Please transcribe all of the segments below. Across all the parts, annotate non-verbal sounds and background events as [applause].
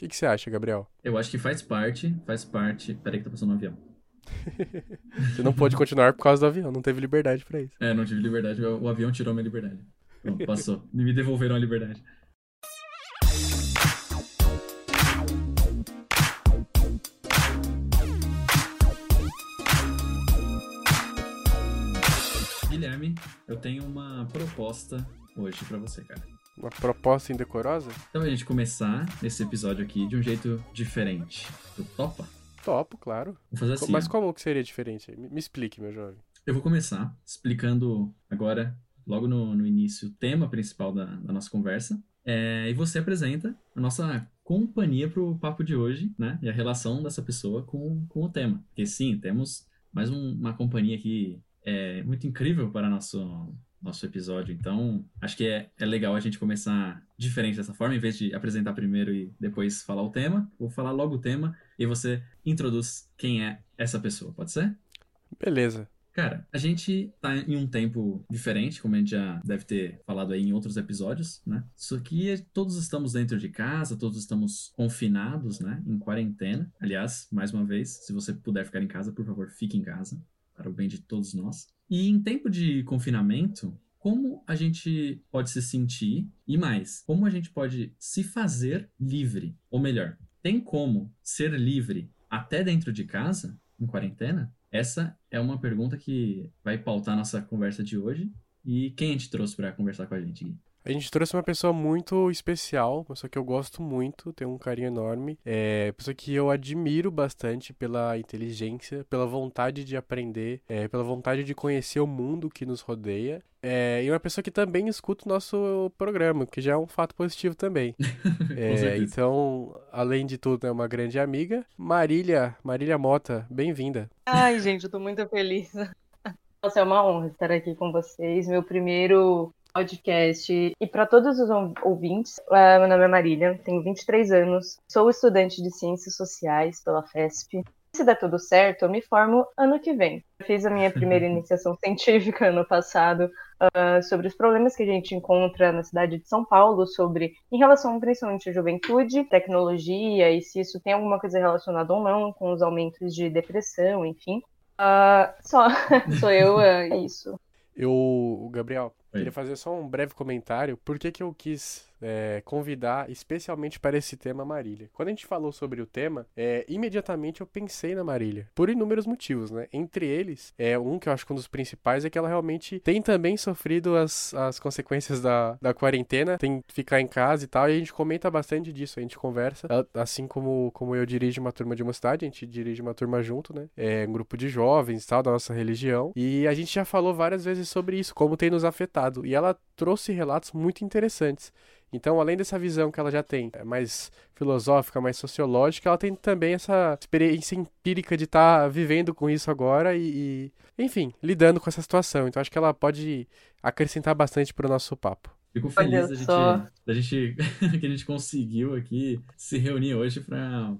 que, que você acha, Gabriel? Eu acho que faz parte, faz parte. Peraí que tá passando um avião. [laughs] você não pôde continuar por causa do avião, não teve liberdade para isso. É, não tive liberdade, o avião tirou minha liberdade. Pronto, passou. [laughs] Me devolveram a liberdade. Guilherme, eu tenho uma proposta hoje para você, cara. Uma proposta indecorosa? Então a gente começar esse episódio aqui de um jeito diferente. Tu topa? Topo, claro. Vou fazer assim. Mas como que seria diferente? Me, me explique, meu jovem. Eu vou começar explicando agora, logo no, no início, o tema principal da, da nossa conversa. É, e você apresenta a nossa companhia para o papo de hoje, né? E a relação dessa pessoa com, com o tema. Porque sim, temos mais um, uma companhia aqui é, muito incrível para nosso, nosso episódio. Então, acho que é, é legal a gente começar diferente dessa forma, em vez de apresentar primeiro e depois falar o tema. Vou falar logo o tema e você introduz quem é essa pessoa, pode ser? Beleza. Cara, a gente tá em um tempo diferente, como a gente já deve ter falado aí em outros episódios, né? Isso aqui, todos estamos dentro de casa, todos estamos confinados, né? Em quarentena. Aliás, mais uma vez, se você puder ficar em casa, por favor, fique em casa, para o bem de todos nós. E em tempo de confinamento, como a gente pode se sentir e mais, como a gente pode se fazer livre? Ou melhor, tem como ser livre até dentro de casa, em quarentena? Essa é uma pergunta que vai pautar nossa conversa de hoje. E quem a gente trouxe para conversar com a gente? A gente trouxe uma pessoa muito especial, uma pessoa que eu gosto muito, tenho um carinho enorme, é pessoa que eu admiro bastante pela inteligência, pela vontade de aprender, é, pela vontade de conhecer o mundo que nos rodeia. É, e uma pessoa que também escuta o nosso programa, que já é um fato positivo também. [laughs] é, então, além de tudo, é uma grande amiga. Marília, Marília Mota, bem-vinda. Ai, gente, eu tô muito feliz. [laughs] Nossa, é uma honra estar aqui com vocês. Meu primeiro podcast. E para todos os ouvintes, uh, meu nome é Marília, tenho 23 anos, sou estudante de Ciências Sociais pela FESP. Se der tudo certo, eu me formo ano que vem. fiz a minha [laughs] primeira iniciação científica ano passado uh, sobre os problemas que a gente encontra na cidade de São Paulo, sobre em relação principalmente à juventude, tecnologia e se isso tem alguma coisa relacionada ou não com os aumentos de depressão, enfim. Uh, só [laughs] sou eu, uh, isso. Eu, Gabriel. Queria fazer só um breve comentário. Por que, que eu quis é, convidar especialmente para esse tema Marília. Quando a gente falou sobre o tema, é, imediatamente eu pensei na Marília, por inúmeros motivos, né? Entre eles, é um que eu acho que um dos principais é que ela realmente tem também sofrido as, as consequências da, da quarentena, tem que ficar em casa e tal, e a gente comenta bastante disso, a gente conversa, assim como, como eu dirijo uma turma de uma cidade, a gente dirige uma turma junto, né? É um grupo de jovens e tal, da nossa religião, e a gente já falou várias vezes sobre isso, como tem nos afetado, e ela trouxe relatos muito interessantes. Então, além dessa visão que ela já tem, é mais filosófica, mais sociológica, ela tem também essa experiência empírica de estar tá vivendo com isso agora e, e, enfim, lidando com essa situação. Então, acho que ela pode acrescentar bastante para o nosso papo. Fico feliz da gente, da gente [laughs] que a gente conseguiu aqui se reunir hoje para,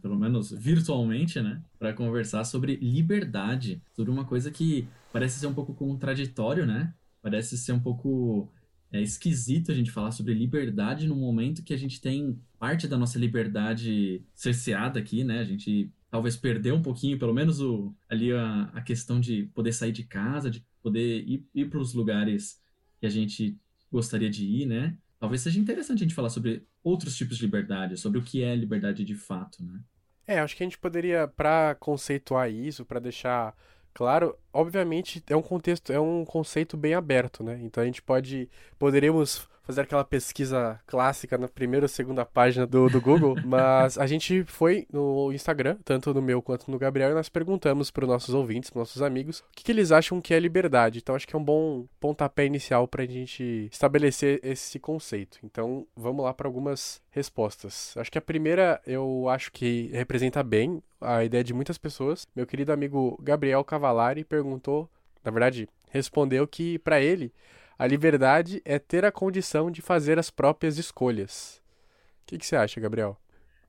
pelo menos virtualmente, né, para conversar sobre liberdade, sobre uma coisa que parece ser um pouco contraditório, né? Parece ser um pouco é esquisito a gente falar sobre liberdade no momento que a gente tem parte da nossa liberdade cerceada aqui, né? A gente talvez perdeu um pouquinho, pelo menos o, ali a, a questão de poder sair de casa, de poder ir, ir para os lugares que a gente gostaria de ir, né? Talvez seja interessante a gente falar sobre outros tipos de liberdade, sobre o que é liberdade de fato, né? É, acho que a gente poderia, para conceituar isso, para deixar Claro, obviamente é um contexto, é um conceito bem aberto, né? Então a gente pode, poderíamos fazer aquela pesquisa clássica na primeira ou segunda página do, do Google, [laughs] mas a gente foi no Instagram, tanto no meu quanto no Gabriel, e nós perguntamos para os nossos ouvintes, para nossos amigos, o que, que, eles acham que é liberdade. Então acho que é um bom pontapé inicial para a gente estabelecer esse conceito. Então vamos lá para algumas respostas. Acho que a primeira eu acho que representa bem a ideia de muitas pessoas. Meu querido amigo Gabriel Cavalari perguntou, na verdade, respondeu que para ele a liberdade é ter a condição de fazer as próprias escolhas. O que, que você acha, Gabriel?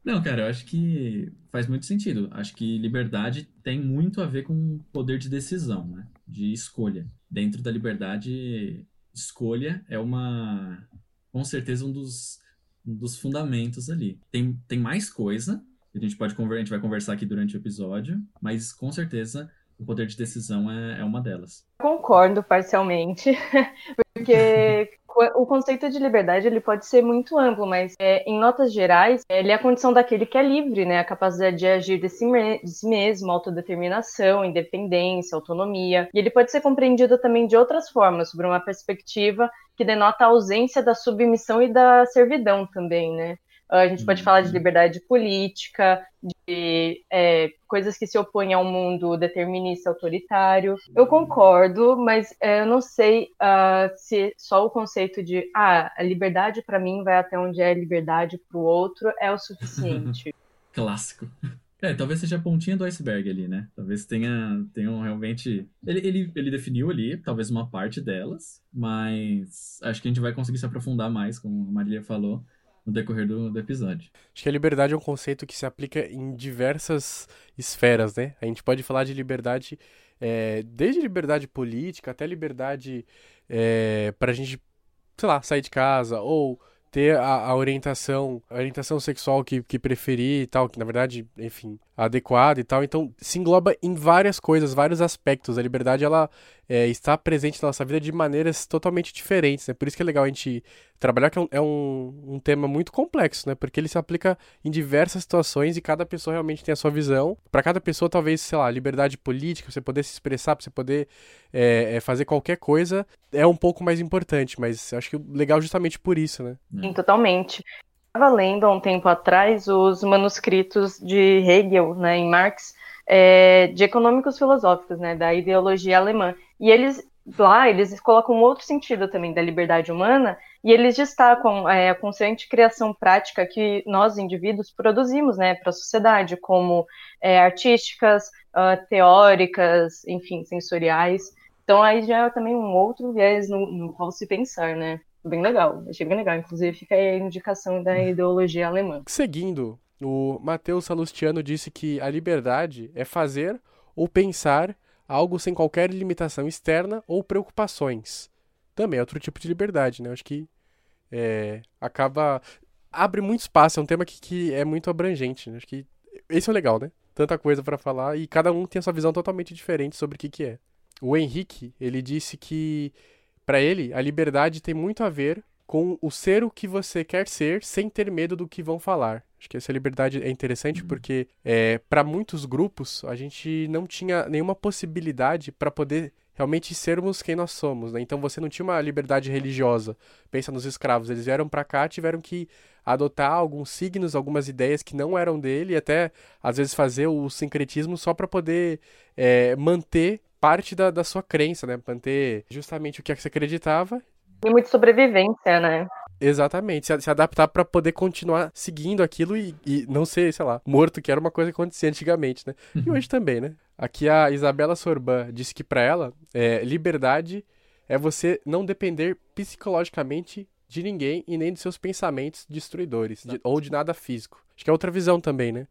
Não, cara, eu acho que faz muito sentido. Acho que liberdade tem muito a ver com poder de decisão, né? De escolha. Dentro da liberdade, escolha é uma, com certeza, um dos um dos fundamentos ali. Tem, tem mais coisa que a gente pode a gente vai conversar aqui durante o episódio, mas com certeza o poder de decisão é, é uma delas. Concordo parcialmente, [laughs] porque o conceito de liberdade ele pode ser muito amplo, mas é, em notas gerais, ele é a condição daquele que é livre, né? A capacidade de agir de si, de si mesmo, autodeterminação, independência, autonomia. E ele pode ser compreendido também de outras formas, sobre uma perspectiva que denota a ausência da submissão e da servidão também, né? A gente pode falar de uhum. liberdade política, de é, coisas que se opõem ao mundo determinista autoritário. Eu concordo, mas é, eu não sei uh, se só o conceito de ah, a liberdade para mim vai até onde é liberdade para o outro é o suficiente. [laughs] Clássico. É, talvez seja a pontinha do iceberg ali, né? Talvez tenha, tenham realmente. Ele, ele, ele definiu ali, talvez uma parte delas, mas acho que a gente vai conseguir se aprofundar mais, como a Marília falou, no decorrer do, do episódio. Acho que a liberdade é um conceito que se aplica em diversas esferas, né? A gente pode falar de liberdade é, desde liberdade política até liberdade é, para a gente, sei lá, sair de casa ou ter a, a, orientação, a orientação sexual que, que preferir e tal, que na verdade, enfim, adequada e tal. Então, se engloba em várias coisas, vários aspectos. A liberdade, ela é, está presente na nossa vida de maneiras totalmente diferentes, né? Por isso que é legal a gente trabalhar, que é um, é um, tema muito complexo, né? Porque ele se aplica em diversas situações e cada pessoa realmente tem a sua visão. Para cada pessoa, talvez, sei lá, liberdade política, você poder se expressar, você poder é, é, fazer qualquer coisa, é um pouco mais importante, mas acho que legal justamente por isso, né? Sim, totalmente estava lendo há um tempo atrás os manuscritos de Hegel, né, em Marx, é, de econômicos filosóficos, né, da ideologia alemã. E eles lá eles colocam outro sentido também da liberdade humana e eles destacam é, a constante criação prática que nós indivíduos produzimos, né, para a sociedade, como é, artísticas, uh, teóricas, enfim, sensoriais. Então aí já é também um outro viés no, no qual se pensar, né? Bem legal. Achei bem legal. Inclusive, fica aí a indicação da ideologia alemã. Seguindo, o Matheus Salustiano disse que a liberdade é fazer ou pensar algo sem qualquer limitação externa ou preocupações. Também é outro tipo de liberdade, né? Acho que é, acaba. abre muito espaço, é um tema que, que é muito abrangente. Né? Acho que esse é legal, né? Tanta coisa para falar e cada um tem a sua visão totalmente diferente sobre o que, que é. O Henrique, ele disse que para ele, a liberdade tem muito a ver com o ser o que você quer ser sem ter medo do que vão falar. Acho que essa liberdade é interessante uhum. porque é, para muitos grupos a gente não tinha nenhuma possibilidade para poder realmente sermos quem nós somos. Né? Então você não tinha uma liberdade religiosa. Pensa nos escravos, eles vieram para cá, tiveram que adotar alguns signos, algumas ideias que não eram dele, e até às vezes fazer o sincretismo só para poder é, manter parte da, da sua crença, né? Manter justamente o que você acreditava. E muito sobrevivência, né? Exatamente, se, se adaptar para poder continuar seguindo aquilo e, e, não ser, sei lá, morto, que era uma coisa que acontecia antigamente, né? E hoje também, né? Aqui a Isabela Sorban disse que para ela, é, liberdade é você não depender psicologicamente de ninguém e nem de seus pensamentos destruidores, de, ou de nada físico. Acho que é outra visão também, né?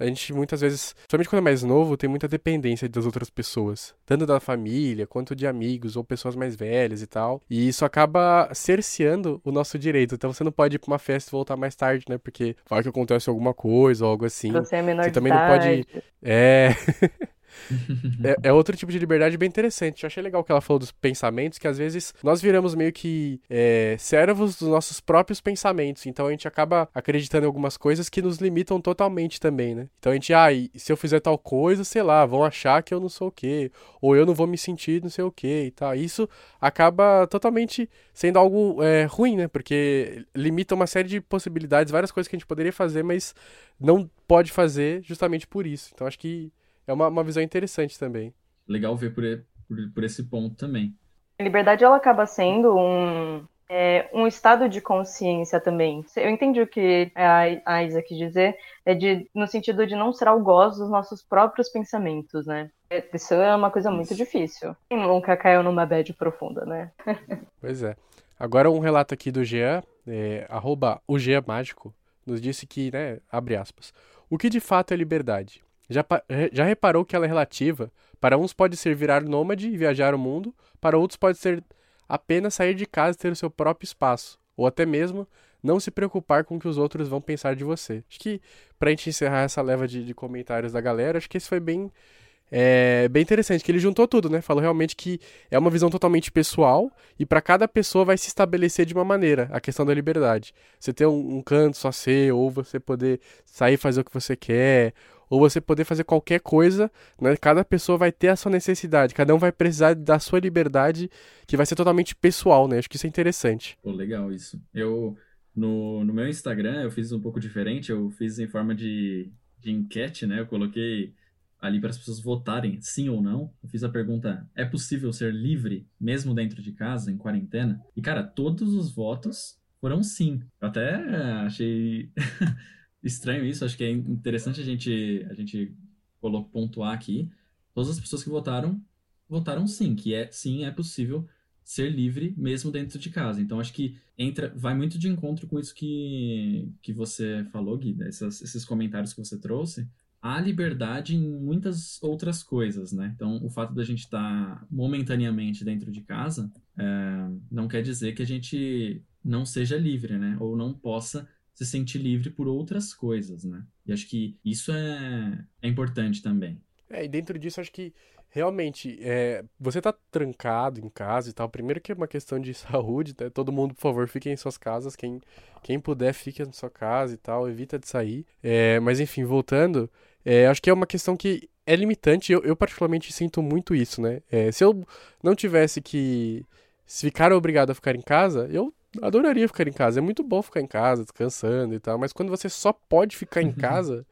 A gente muitas vezes, somente quando é mais novo, tem muita dependência das outras pessoas, tanto da família quanto de amigos ou pessoas mais velhas e tal. E isso acaba cerceando o nosso direito. Então você não pode ir pra uma festa e voltar mais tarde, né? Porque vai que acontece alguma coisa ou algo assim. Você é menor Você também não pode. É. [laughs] [laughs] é, é, outro tipo de liberdade bem interessante. Eu achei legal que ela falou dos pensamentos, que às vezes nós viramos meio que é, servos dos nossos próprios pensamentos. Então a gente acaba acreditando em algumas coisas que nos limitam totalmente também, né? Então a gente, ah, se eu fizer tal coisa, sei lá, vão achar que eu não sou o quê, ou eu não vou me sentir não sei o quê e tal. Isso acaba totalmente sendo algo é, ruim, né? Porque limita uma série de possibilidades, várias coisas que a gente poderia fazer, mas não pode fazer justamente por isso. Então acho que é uma, uma visão interessante também. Legal ver por, por, por esse ponto também. A liberdade ela acaba sendo um, é, um estado de consciência também. Eu entendi o que a, a Isa quis dizer, é de, no sentido de não ser algoz dos nossos próprios pensamentos, né? Isso é uma coisa muito difícil. Quem nunca caiu numa bad profunda, né? [laughs] pois é. Agora um relato aqui do Jean, é, arroba o Jean Mágico, nos disse que, né, abre aspas, o que de fato é liberdade? Já, já reparou que ela é relativa? Para uns pode ser virar nômade e viajar o mundo, para outros pode ser apenas sair de casa e ter o seu próprio espaço, ou até mesmo não se preocupar com o que os outros vão pensar de você. Acho que pra gente encerrar essa leva de, de comentários da galera, acho que esse foi bem é bem interessante, que ele juntou tudo, né? Falou realmente que é uma visão totalmente pessoal e para cada pessoa vai se estabelecer de uma maneira a questão da liberdade. Você ter um, um canto só seu, ou você poder sair fazer o que você quer, ou você poder fazer qualquer coisa, né? Cada pessoa vai ter a sua necessidade, cada um vai precisar da sua liberdade, que vai ser totalmente pessoal, né? Acho que isso é interessante. Pô, legal isso. Eu, no, no meu Instagram, eu fiz um pouco diferente, eu fiz em forma de, de enquete, né? Eu coloquei ali para as pessoas votarem sim ou não. Eu fiz a pergunta: é possível ser livre mesmo dentro de casa, em quarentena? E, cara, todos os votos foram sim. Eu até achei [laughs] estranho isso, acho que é interessante a gente, a gente pontuar aqui. Todas as pessoas que votaram, votaram sim, que é sim, é possível ser livre mesmo dentro de casa. Então acho que entra, vai muito de encontro com isso que, que você falou, Gui, essas, esses comentários que você trouxe, há liberdade em muitas outras coisas, né? Então, o fato da gente estar tá momentaneamente dentro de casa é, não quer dizer que a gente não seja livre, né? Ou não possa se sentir livre por outras coisas, né? E acho que isso é, é importante também. É, e dentro disso, acho que realmente, é, você tá trancado em casa e tal, primeiro que é uma questão de [laughs] saúde, né? Todo mundo, por favor, fiquem em suas casas. Quem, quem puder, fique na sua casa e tal, evita de sair. É, mas enfim, voltando, é, acho que é uma questão que é limitante. Eu, eu particularmente sinto muito isso, né? É, se eu não tivesse que se ficar obrigado a ficar em casa, eu adoraria ficar em casa. É muito bom ficar em casa, descansando e tal. Mas quando você só pode ficar em casa,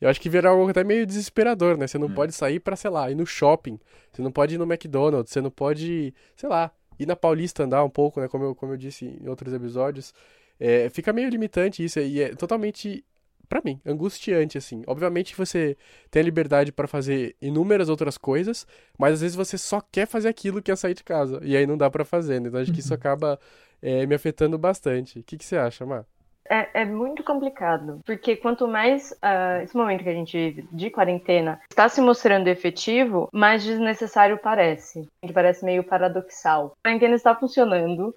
eu acho que vira algo até meio desesperador, né? Você não é. pode sair para, sei lá, ir no shopping. Você não pode ir no McDonald's. Você não pode, sei lá, ir na Paulista andar um pouco, né? Como eu, como eu disse em outros episódios. É, fica meio limitante isso e é totalmente para mim, angustiante, assim. Obviamente você tem a liberdade para fazer inúmeras outras coisas, mas às vezes você só quer fazer aquilo que é sair de casa. E aí não dá para fazer, né? Então acho que isso uhum. [laughs] acaba é, me afetando bastante. O que, que você acha, Mar? É, é, muito complicado, porque quanto mais uh, esse momento que a gente vive de quarentena está se mostrando efetivo, mais desnecessário parece. Parece meio paradoxal. A quarentena está funcionando,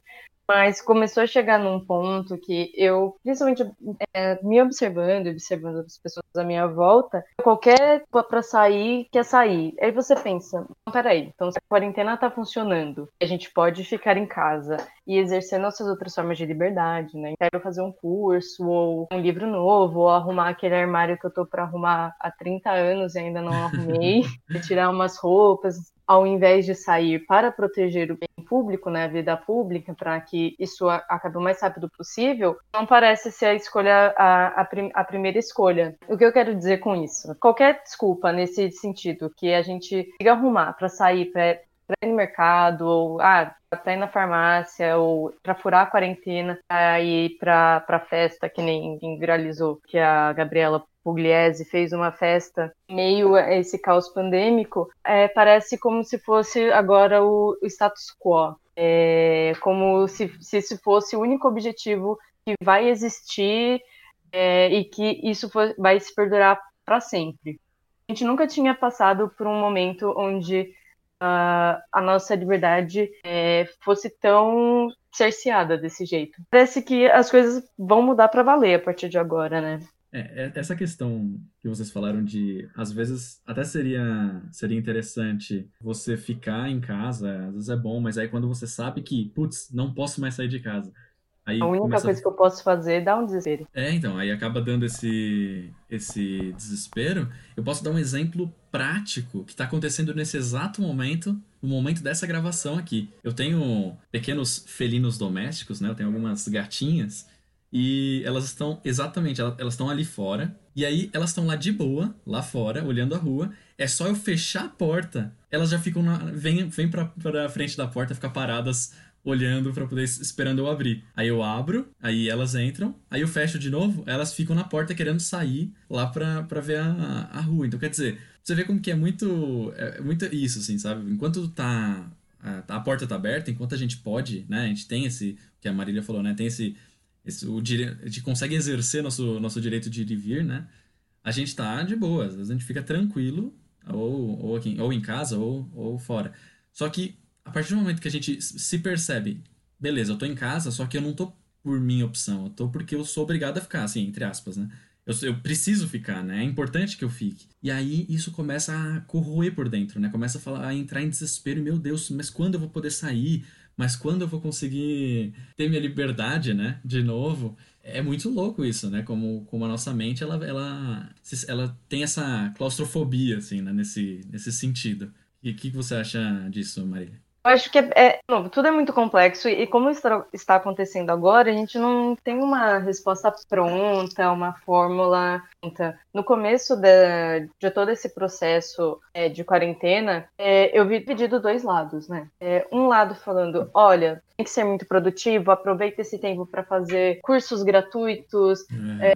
mas começou a chegar num ponto que eu, principalmente é, me observando, observando as pessoas à minha volta, qualquer para sair quer sair. Aí você pensa, peraí, então se a quarentena tá funcionando, a gente pode ficar em casa e exercer nossas outras formas de liberdade, né? Quero fazer um curso, ou um livro novo, ou arrumar aquele armário que eu tô para arrumar há 30 anos e ainda não arrumei, [laughs] tirar umas roupas, ao invés de sair para proteger o bem público, né, a vida pública, para que isso acabe o mais rápido possível, não parece ser a escolha a, a, prim, a, primeira escolha. O que eu quero dizer com isso? Qualquer desculpa nesse sentido que a gente consiga arrumar para sair para ir no mercado ou ah, para ir na farmácia ou para furar a quarentena, para ir para festa que nem viralizou, que a Gabriela Pugliese fez uma festa meio a esse caos pandêmico, é, parece como se fosse agora o, status quo. É, como se, se esse fosse o único objetivo que vai existir é, e que isso for, vai se perdurar para sempre. A gente nunca tinha passado por um momento onde uh, a nossa liberdade é, fosse tão cerceada desse jeito. Parece que as coisas vão mudar para valer a partir de agora, né? É, é, essa questão que vocês falaram de, às vezes, até seria, seria interessante você ficar em casa, às vezes é bom, mas aí quando você sabe que, putz, não posso mais sair de casa. Aí a única começa... coisa que eu posso fazer é dar um desespero. É, então, aí acaba dando esse, esse desespero. Eu posso dar um exemplo prático que está acontecendo nesse exato momento, no momento dessa gravação aqui. Eu tenho pequenos felinos domésticos, né? Eu tenho algumas gatinhas e elas estão, exatamente, elas estão ali fora. E aí elas estão lá de boa, lá fora, olhando a rua. É só eu fechar a porta, elas já ficam na. Vem, vem pra, pra frente da porta, ficar paradas olhando para poder esperando eu abrir. Aí eu abro, aí elas entram, aí eu fecho de novo, elas ficam na porta querendo sair lá pra, pra ver a, a rua. Então quer dizer, você vê como que é muito é, é muito isso assim, sabe? Enquanto tá a, a porta tá aberta, enquanto a gente pode, né? A gente tem esse que a Marília falou, né? Tem esse esse, o a gente consegue exercer nosso, nosso direito de ir e vir, né? A gente tá de boa, às vezes a gente fica tranquilo, ou, ou, aqui, ou em casa, ou, ou fora. Só que a partir do momento que a gente se percebe, beleza, eu tô em casa, só que eu não tô por minha opção, eu tô porque eu sou obrigado a ficar, assim, entre aspas, né? Eu, eu preciso ficar, né? É importante que eu fique. E aí isso começa a corroer por dentro, né? Começa a, falar, a entrar em desespero. Meu Deus, mas quando eu vou poder sair? Mas quando eu vou conseguir ter minha liberdade, né? De novo. É muito louco isso, né? Como, como a nossa mente, ela, ela, ela tem essa claustrofobia, assim, né? Nesse, nesse sentido. E o que você acha disso, Marília? Eu acho que é, é novo, tudo é muito complexo e como está, acontecendo agora, a gente não tem uma resposta pronta, uma fórmula pronta. No começo de, de todo esse processo é, de quarentena, é, eu vi dividido dois lados, né? É, um lado falando, olha, tem que ser muito produtivo, aproveita esse tempo para fazer cursos gratuitos,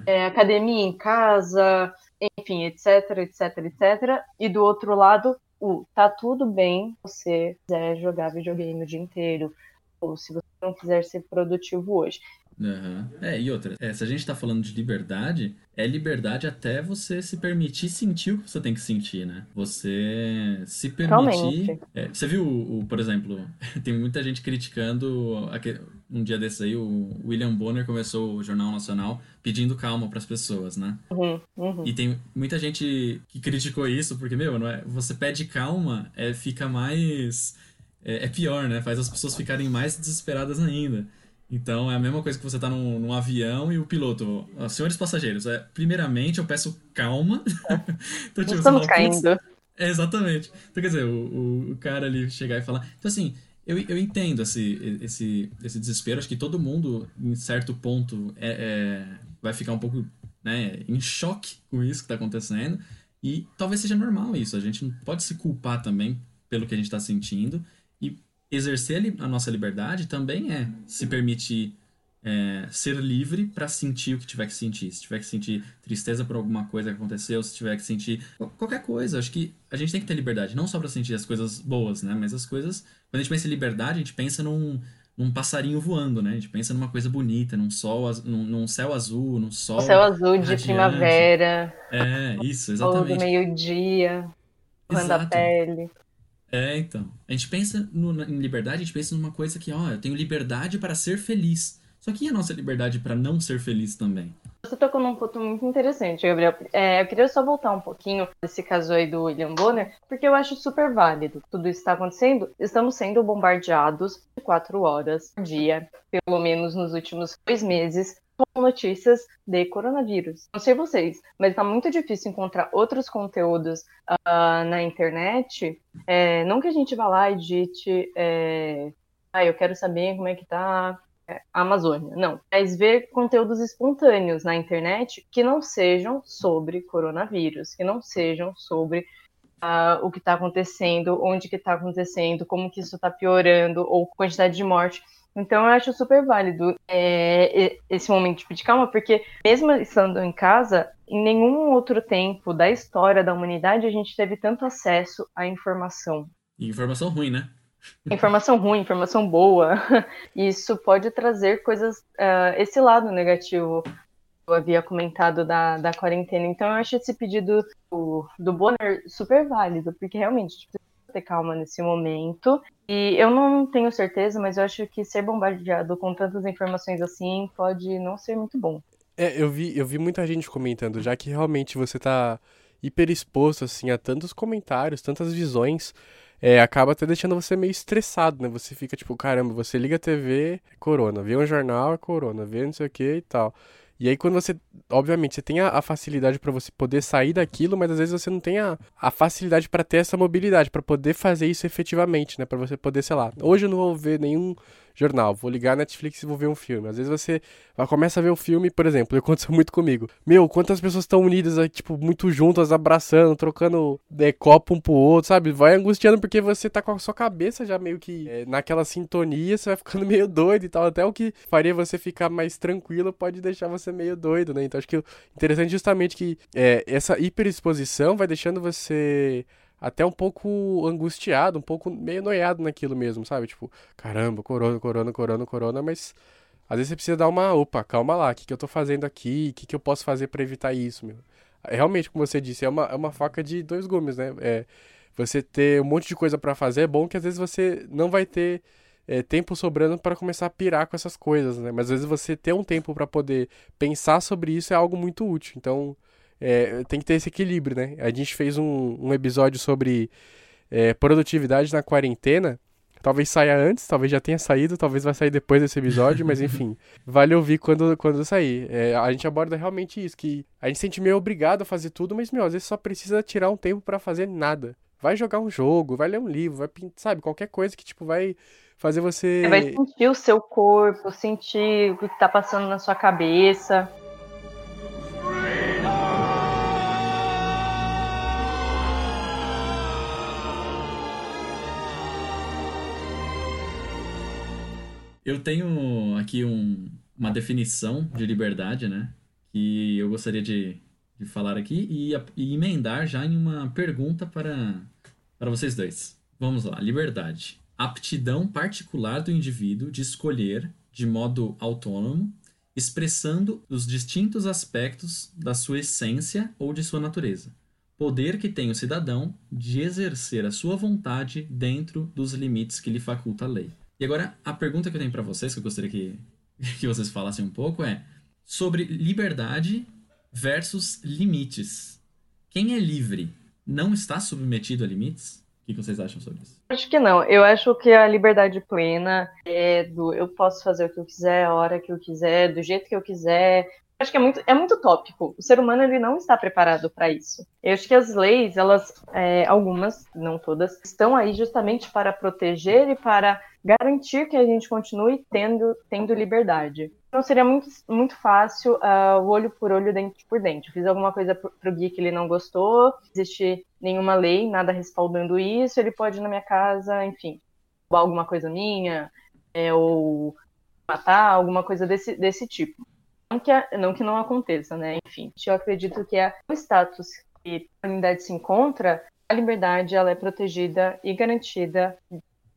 é, academia em casa, enfim, etc, etc, etc. E do outro lado, o tá tudo bem você quiser jogar videogame o dia inteiro, ou se você não quiser ser produtivo hoje. Uhum. É, e outra, é, se a gente tá falando de liberdade, é liberdade até você se permitir sentir o que você tem que sentir, né? Você se permitir. É, você viu, o, por exemplo, [laughs] tem muita gente criticando. Um dia desses aí, o William Bonner começou o Jornal Nacional pedindo calma para as pessoas, né? Uhum, uhum. E tem muita gente que criticou isso, porque, meu, não é, você pede calma, é, fica mais. É, é pior, né? Faz as pessoas ficarem mais desesperadas ainda. Então é a mesma coisa que você tá num, num avião e o piloto, senhores passageiros, é, primeiramente eu peço calma. [laughs] então, tipo, Estamos fala, caindo. É, exatamente. Então, quer dizer, o, o, cara ali chegar e falar. Então, assim, eu, eu entendo esse, esse, esse desespero. Acho que todo mundo, em certo ponto, é, é, vai ficar um pouco né, em choque com isso que está acontecendo. E talvez seja normal isso. A gente não pode se culpar também pelo que a gente está sentindo exercer a nossa liberdade também é se permitir é, ser livre para sentir o que tiver que sentir. Se tiver que sentir tristeza por alguma coisa que aconteceu, se tiver que sentir qualquer coisa. Acho que a gente tem que ter liberdade, não só para sentir as coisas boas, né? Mas as coisas. Quando a gente pensa em liberdade, a gente pensa num, num passarinho voando, né? A gente pensa numa coisa bonita, num sol, num, num céu azul, num sol. Um céu azul de radiante. primavera. É, isso, exatamente. do meio-dia, quando a pele. É, então. A gente pensa no, em liberdade, a gente pensa numa coisa que, ó, eu tenho liberdade para ser feliz. Só que e a nossa liberdade para não ser feliz também? Você tocou num ponto muito interessante, Gabriel. É, eu queria só voltar um pouquinho desse caso aí do William Bonner, porque eu acho super válido. Tudo isso está acontecendo. Estamos sendo bombardeados de quatro horas por dia, pelo menos nos últimos dois meses, com notícias de coronavírus. Não sei vocês, mas está muito difícil encontrar outros conteúdos uh, na internet. É, não que a gente vá lá e digite, é, ah, eu quero saber como é que tá é, a Amazônia. Não, mas ver conteúdos espontâneos na internet que não sejam sobre coronavírus, que não sejam sobre Uh, o que está acontecendo, onde que está acontecendo, como que isso está piorando, ou quantidade de morte. Então eu acho super válido é, esse momento de pedir calma, porque mesmo estando em casa, em nenhum outro tempo da história da humanidade a gente teve tanto acesso à informação. E informação ruim, né? Informação ruim, informação boa. [laughs] Isso pode trazer coisas, uh, esse lado negativo eu havia comentado da, da quarentena. Então eu acho esse pedido do, do Bonner super válido, porque realmente ter calma nesse momento. E eu não tenho certeza, mas eu acho que ser bombardeado com tantas informações assim pode não ser muito bom. É, eu vi, eu vi muita gente comentando, já que realmente você tá hiper exposto assim a tantos comentários, tantas visões, é, acaba até deixando você meio estressado, né? Você fica tipo, caramba, você liga a TV, é corona, vê um jornal, é corona, vê não sei o que e tal. E aí quando você, obviamente, você tem a, a facilidade para você poder sair daquilo, mas às vezes você não tem a, a facilidade para ter essa mobilidade, para poder fazer isso efetivamente, né? Para você poder, sei lá, hoje eu não vou ver nenhum jornal, vou ligar a Netflix e vou ver um filme. Às vezes você começa a ver o um filme, por exemplo, [laughs] aconteceu muito comigo. Meu, quantas pessoas estão unidas, tipo, muito juntas, abraçando, trocando é, copo um pro outro, sabe? Vai angustiando porque você tá com a sua cabeça já meio que é, naquela sintonia, você vai ficando [laughs] meio doido e tal. Até o que faria você ficar mais tranquilo pode deixar você meio doido, né? Então acho que interessante é justamente que é, essa hiperexposição vai deixando você até um pouco angustiado, um pouco meio noiado naquilo mesmo, sabe? Tipo, caramba, corona, corona, corona, corona, mas às vezes você precisa dar uma, opa, calma lá, o que, que eu tô fazendo aqui? O que, que eu posso fazer para evitar isso, meu? Realmente, como você disse, é uma, é uma faca de dois gumes, né? É, você ter um monte de coisa para fazer é bom que às vezes você não vai ter é, tempo sobrando para começar a pirar com essas coisas, né? Mas às vezes você ter um tempo para poder pensar sobre isso é algo muito útil. Então, é, tem que ter esse equilíbrio, né? A gente fez um, um episódio sobre é, produtividade na quarentena. Talvez saia antes, talvez já tenha saído, talvez vai sair depois desse episódio, mas [laughs] enfim, vale ouvir quando, quando sair. É, a gente aborda realmente isso, que a gente se sente meio obrigado a fazer tudo, mas, meu, às vezes só precisa tirar um tempo para fazer nada. Vai jogar um jogo, vai ler um livro, vai sabe, qualquer coisa que, tipo, vai fazer você... Vai sentir o seu corpo, sentir o que tá passando na sua cabeça. Eu tenho aqui um, uma definição de liberdade, né? Que eu gostaria de, de falar aqui e, e emendar já em uma pergunta para, para vocês dois. Vamos lá. Liberdade. Aptidão particular do indivíduo de escolher de modo autônomo, expressando os distintos aspectos da sua essência ou de sua natureza. Poder que tem o cidadão de exercer a sua vontade dentro dos limites que lhe faculta a lei. E agora, a pergunta que eu tenho para vocês, que eu gostaria que, [laughs] que vocês falassem um pouco, é sobre liberdade versus limites. Quem é livre não está submetido a limites? O que vocês acham sobre isso? Acho que não. Eu acho que a liberdade plena é do eu posso fazer o que eu quiser, a hora que eu quiser, do jeito que eu quiser, acho que é muito, é muito tópico. O ser humano ele não está preparado para isso. Eu acho que as leis, elas, é, algumas, não todas, estão aí justamente para proteger e para garantir que a gente continue tendo, tendo liberdade. Então seria muito, muito fácil uh, o olho por olho, dente por dente. Eu fiz alguma coisa pro, pro Gui que ele não gostou, não existe nenhuma lei, nada respaldando isso, ele pode ir na minha casa, enfim, roubar alguma coisa minha, é, ou matar, alguma coisa desse, desse tipo. Não que, não que não aconteça, né? Enfim, eu acredito que é o status que a humanidade se encontra, a liberdade ela é protegida e garantida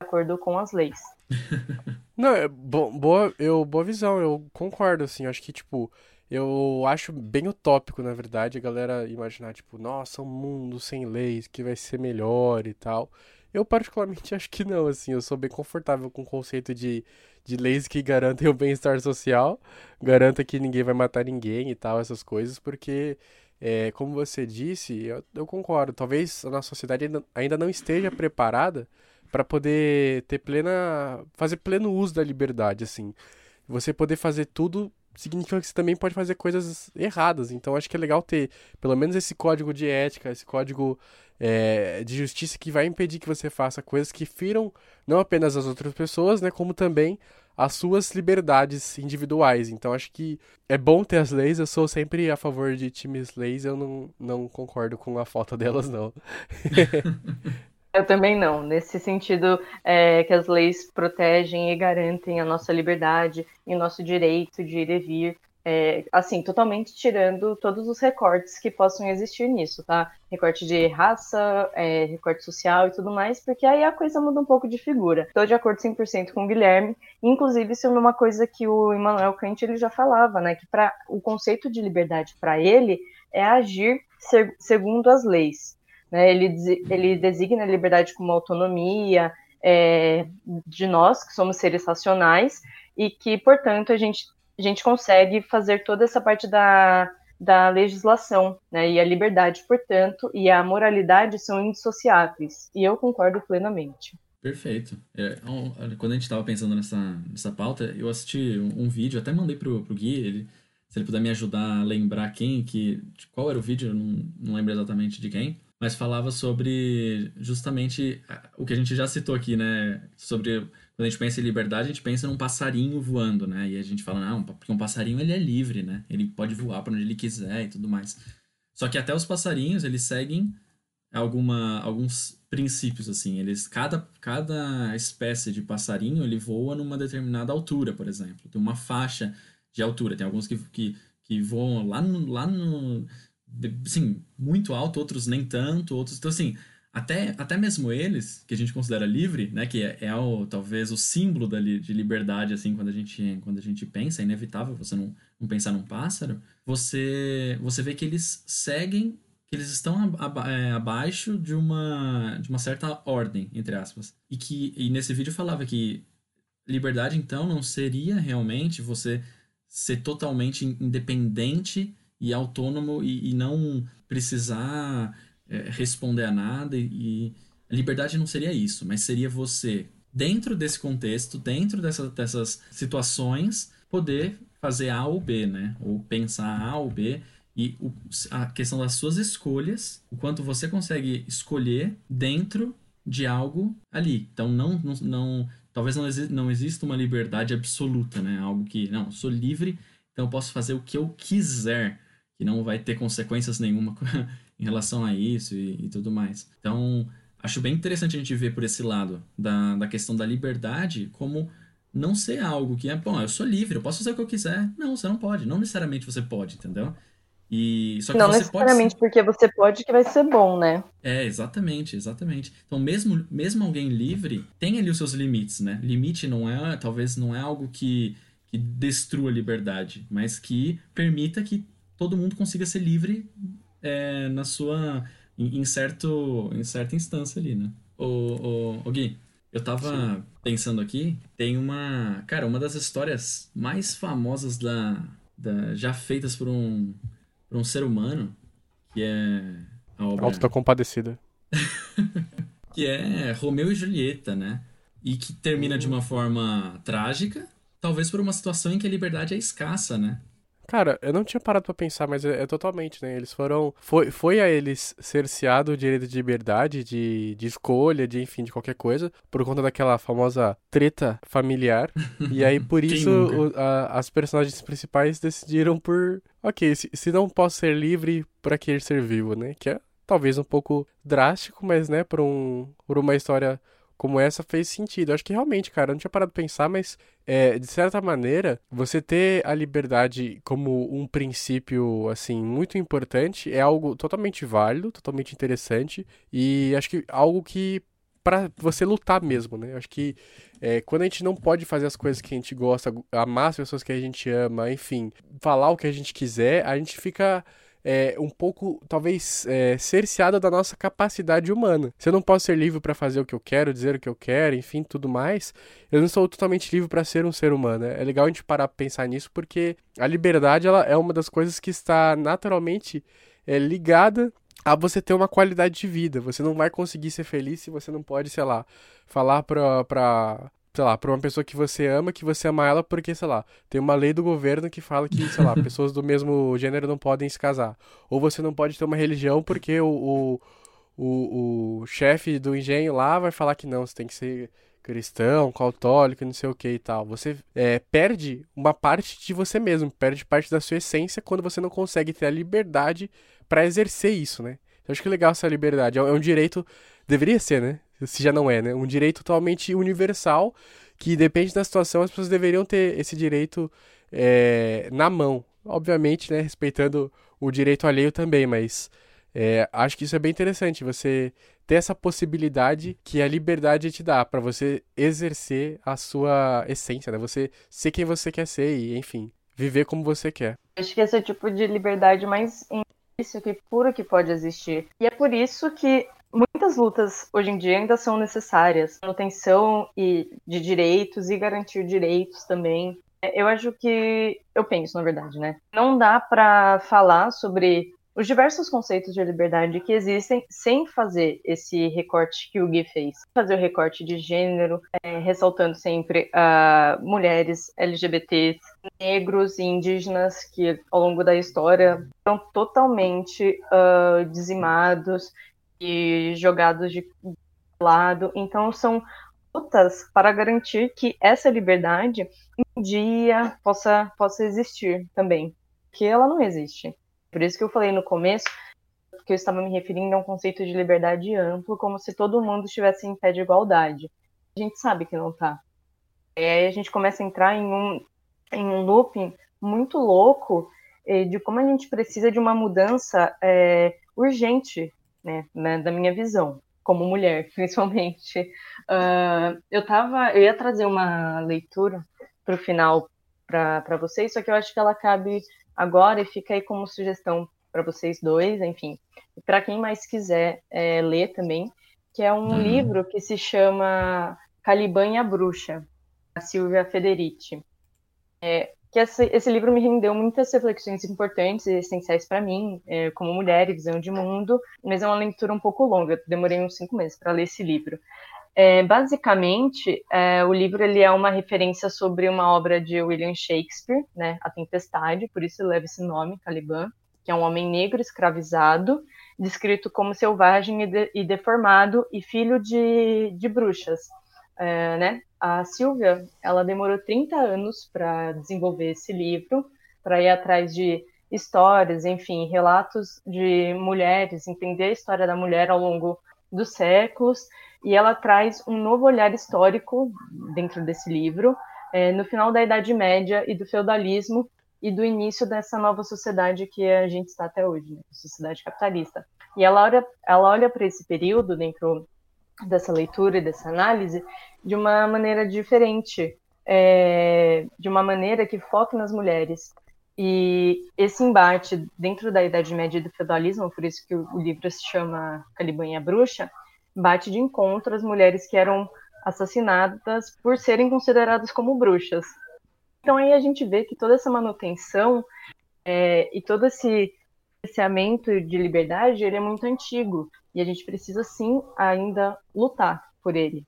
acordo com as leis. [laughs] Não, é bo boa, eu, boa visão, eu concordo, assim, acho que, tipo, eu acho bem utópico, na verdade, a galera imaginar, tipo, nossa, um mundo sem leis que vai ser melhor e tal. Eu particularmente [laughs] acho que não, assim, eu sou bem confortável com o conceito de, de leis que garantem [laughs] o bem-estar social, garanta que ninguém vai matar ninguém e tal, essas coisas, porque, é, como você disse, eu, eu concordo, talvez a nossa sociedade ainda, ainda não esteja preparada para poder ter plena fazer pleno uso da liberdade assim. Você poder fazer tudo significa que você também pode fazer coisas erradas então acho que é legal ter pelo menos esse código de ética esse código é, de justiça que vai impedir que você faça coisas que firam não apenas as outras pessoas né como também as suas liberdades individuais. Então acho que é bom ter as leis, eu sou sempre a favor de times leis, eu não, não concordo com a falta [laughs] delas, não. [laughs] Eu também não. Nesse sentido, é, que as leis protegem e garantem a nossa liberdade e o nosso direito de ir e vir. É, assim, totalmente tirando todos os recortes que possam existir nisso, tá? Recorte de raça, é, recorte social e tudo mais, porque aí a coisa muda um pouco de figura. Estou de acordo 100% com o Guilherme, inclusive isso é uma coisa que o Immanuel Kant ele já falava, né? Que para o conceito de liberdade para ele é agir segundo as leis. Né? Ele, ele designa a liberdade como autonomia é, de nós, que somos seres racionais, e que, portanto, a gente, a gente consegue fazer toda essa parte da, da legislação, né? E a liberdade, portanto, e a moralidade são indissociáveis. E eu concordo plenamente. Perfeito. É, quando a gente estava pensando nessa, nessa pauta, eu assisti um, um vídeo, até mandei pro, pro Gui, ele, se ele puder me ajudar a lembrar quem, que, qual era o vídeo, eu não, não lembro exatamente de quem, mas falava sobre justamente o que a gente já citou aqui, né? Sobre quando a gente pensa em liberdade, a gente pensa num passarinho voando, né? E a gente fala, não, porque um passarinho ele é livre, né? Ele pode voar para onde ele quiser e tudo mais. Só que até os passarinhos, eles seguem alguma, alguns princípios, assim. Eles, cada, cada espécie de passarinho, ele voa numa determinada altura, por exemplo. Tem uma faixa de altura. Tem alguns que, que, que voam lá no, lá no sim, muito alto, outros nem tanto, outros. Então, assim, até, até mesmo eles, que a gente considera livre, né, que é, é o, talvez o símbolo da, de liberdade, assim, quando a gente, quando a gente pensa, é inevitável você não, não pensar num pássaro, você, você vê que eles seguem, que eles estão é, abaixo de uma, de uma certa ordem, entre aspas. E que e nesse vídeo falava que liberdade, então, não seria realmente você ser totalmente independente e autônomo e, e não precisar é, responder a nada. E, e liberdade não seria isso, mas seria você, dentro desse contexto, dentro dessa, dessas situações, poder fazer A ou B, né? Ou pensar A ou B e o, a questão das suas escolhas, o quanto você consegue escolher dentro de algo ali. Então, não, não, não talvez não, exi não exista uma liberdade absoluta, né? Algo que, não, sou livre, então eu posso fazer o que eu quiser, que não vai ter consequências nenhuma [laughs] em relação a isso e, e tudo mais. Então, acho bem interessante a gente ver por esse lado da, da questão da liberdade como não ser algo que é, bom, eu sou livre, eu posso fazer o que eu quiser. Não, você não pode. Não necessariamente você pode, entendeu? E só que não você necessariamente pode... porque você pode que vai ser bom, né? É, exatamente, exatamente. Então, mesmo, mesmo alguém livre, tem ali os seus limites, né? Limite não é, talvez não é algo que, que destrua a liberdade, mas que permita que todo mundo consiga ser livre é, na sua em, em, certo em certa instância ali, né? O, o, o Gui, eu tava Sim. pensando aqui, tem uma, cara, uma das histórias mais famosas da, da já feitas por um para um ser humano, que é a obra... Alto da Compadecida. [laughs] que é Romeu e Julieta, né? E que termina de uma forma trágica, talvez por uma situação em que a liberdade é escassa, né? Cara, eu não tinha parado para pensar, mas é, é, totalmente, né? Eles foram. Foi, foi a eles cerceado o direito de liberdade, de, de escolha, de enfim, de qualquer coisa, por conta daquela famosa treta familiar. e aí, por [laughs] isso, o, a, as personagens principais decidiram por. Ok, se, se não posso ser livre, para que ser vivo, né? Que é talvez um pouco drástico, mas, né, por, um, por uma história como essa fez sentido. Eu acho que realmente, cara, eu não tinha parado de pensar, mas é, de certa maneira, você ter a liberdade como um princípio, assim, muito importante é algo totalmente válido, totalmente interessante e acho que algo que para você lutar mesmo, né? Eu acho que é, quando a gente não pode fazer as coisas que a gente gosta, amar as pessoas que a gente ama, enfim, falar o que a gente quiser, a gente fica é, um pouco, talvez, é, cerceada da nossa capacidade humana. Se eu não posso ser livre para fazer o que eu quero, dizer o que eu quero, enfim, tudo mais, eu não sou totalmente livre para ser um ser humano. É legal a gente parar pra pensar nisso porque a liberdade ela é uma das coisas que está naturalmente é, ligada a você ter uma qualidade de vida. Você não vai conseguir ser feliz se você não pode, sei lá, falar pra, pra, sei lá, pra uma pessoa que você ama, que você ama ela porque, sei lá, tem uma lei do governo que fala que, sei lá, [laughs] pessoas do mesmo gênero não podem se casar. Ou você não pode ter uma religião porque o, o, o, o chefe do engenho lá vai falar que não, você tem que ser cristão, católico, não sei o que e tal. Você é, perde uma parte de você mesmo, perde parte da sua essência quando você não consegue ter a liberdade para exercer isso, né? Eu acho que é legal essa liberdade. É um direito, deveria ser, né? Se já não é, né? Um direito totalmente universal que depende da situação, as pessoas deveriam ter esse direito é, na mão. Obviamente, né? Respeitando o direito alheio também, mas é, acho que isso é bem interessante, você ter essa possibilidade que a liberdade te dá para você exercer a sua essência, né? Você ser quem você quer ser e, enfim, viver como você quer. Acho que esse é o tipo de liberdade mais isso que pura que pode existir. E é por isso que muitas lutas hoje em dia ainda são necessárias. Manutenção e de direitos e garantir direitos também. É, eu acho que eu penso, na verdade, né? Não dá para falar sobre os diversos conceitos de liberdade que existem sem fazer esse recorte que o Gui fez. Fazer o recorte de gênero, é, ressaltando sempre uh, mulheres, LGBTs, negros e indígenas que ao longo da história foram totalmente uh, dizimados e jogados de lado. Então são lutas para garantir que essa liberdade um dia possa, possa existir também, que ela não existe. Por isso que eu falei no começo que eu estava me referindo a um conceito de liberdade amplo, como se todo mundo estivesse em pé de igualdade. A gente sabe que não está. E aí a gente começa a entrar em um, em um looping muito louco eh, de como a gente precisa de uma mudança é, urgente né, né, da minha visão, como mulher, [laughs] principalmente. Uh, eu tava, eu ia trazer uma leitura para o final para vocês, só que eu acho que ela cabe agora e fica aí como sugestão para vocês dois, enfim, para quem mais quiser é, ler também, que é um uhum. livro que se chama Caliban e a Bruxa. a Silvia Federici. É, que esse, esse, livro me rendeu muitas reflexões importantes e essenciais para mim, é, como mulher e visão de mundo, mas é uma leitura um pouco longa, demorei uns cinco meses para ler esse livro. É, basicamente, é, o livro ele é uma referência sobre uma obra de William Shakespeare, né, A Tempestade, por isso leva esse nome, Caliban, que é um homem negro escravizado, descrito como selvagem e, de, e deformado e filho de, de bruxas. É, né? A Silvia, ela demorou 30 anos para desenvolver esse livro, para ir atrás de histórias, enfim, relatos de mulheres, entender a história da mulher ao longo dos séculos, e ela traz um novo olhar histórico dentro desse livro, é, no final da Idade Média e do feudalismo, e do início dessa nova sociedade que a gente está até hoje, né? sociedade capitalista. E ela olha, ela olha para esse período dentro dessa leitura e dessa análise de uma maneira diferente, é, de uma maneira que foca nas mulheres. E esse embate dentro da Idade Média e do feudalismo, por isso que o, livro se chama Caliban e a Bruxa, bate de encontro às mulheres que eram assassinadas por serem consideradas como bruxas. Então aí a gente vê que toda essa manutenção é, e todo esse cerceamento de liberdade ele é muito antigo e a gente precisa sim ainda lutar por ele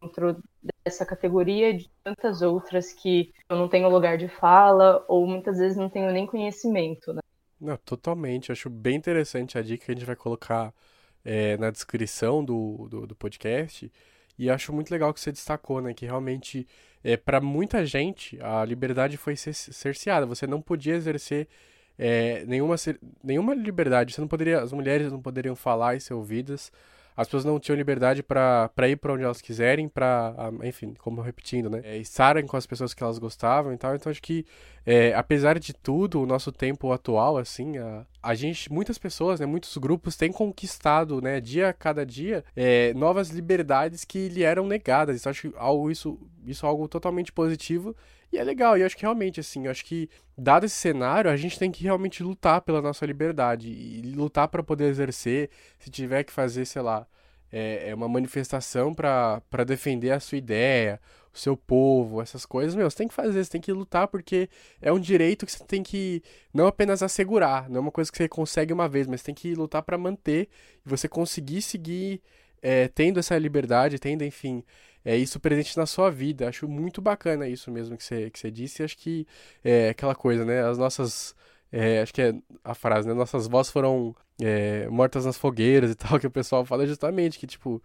dentro dessa categoria e de tantas outras que eu não tenho lugar de fala ou muitas vezes não tenho nem conhecimento, né? Não, totalmente. Acho bem interessante a dica que a gente vai colocar é, na descrição do, do, do, podcast. E acho muito legal que você destacou, né? Que realmente, é, para muita gente, a liberdade foi cerceada. Você não podia exercer é, nenhuma, nenhuma liberdade. Você não poderia, as mulheres não poderiam falar e ser ouvidas as pessoas não tinham liberdade para ir para onde elas quiserem, para, enfim, como repetindo, né? É, estarem com as pessoas que elas gostavam e tal. Então acho que, é, apesar de tudo, o nosso tempo atual, assim, a, a gente, muitas pessoas, né, muitos grupos têm conquistado, né, dia a cada dia, é, novas liberdades que lhe eram negadas. Então acho que algo, isso, isso é algo totalmente positivo e é legal, e eu acho que realmente, assim, eu acho que, dado esse cenário, a gente tem que realmente lutar pela nossa liberdade. E lutar para poder exercer, se tiver que fazer, sei lá, é, é uma manifestação para defender a sua ideia, o seu povo, essas coisas, meu, você tem que fazer, você tem que lutar porque é um direito que você tem que não apenas assegurar, não é uma coisa que você consegue uma vez, mas tem que lutar para manter e você conseguir seguir é, tendo essa liberdade, tendo, enfim, é isso presente na sua vida. Acho muito bacana isso mesmo que você, que você disse. Acho que é aquela coisa, né? As nossas. É, acho que é a frase, né? Nossas vozes foram é, mortas nas fogueiras e [laughs] tal, que o pessoal fala justamente que, tipo,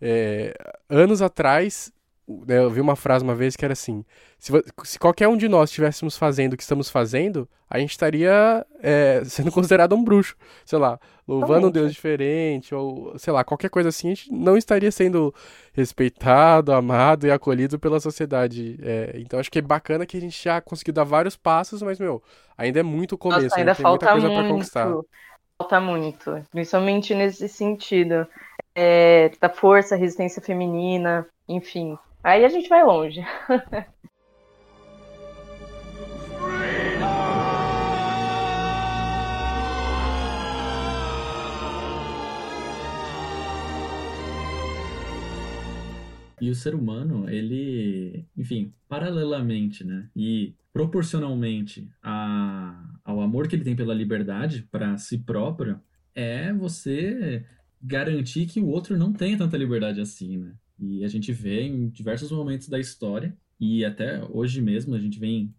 é, anos atrás eu vi uma frase uma vez que era assim: se, se, qualquer um de nós estivéssemos fazendo o que estamos fazendo, a gente estaria é, [laughs] sendo considerado um bruxo. Sei lá, louvando um Deus diferente, ou sei lá, qualquer coisa assim, a gente não estaria sendo respeitado, amado e acolhido pela sociedade. É, então acho que é bacana que a gente já conseguiu dar vários passos, mas, meu, ainda é muito o começo, Nossa, ainda tem falta muita coisa para conquistar. Falta muito, principalmente nesse sentido. É, da força, resistência feminina, enfim, Aí a gente vai longe. [laughs] E o ser humano, ele, enfim, paralelamente, né, e proporcionalmente a, ao amor que ele tem pela liberdade para si próprio, é você garantir que o outro não tenha tanta liberdade assim, né? E a gente vê em diversos momentos da história, e até hoje mesmo a gente vê em,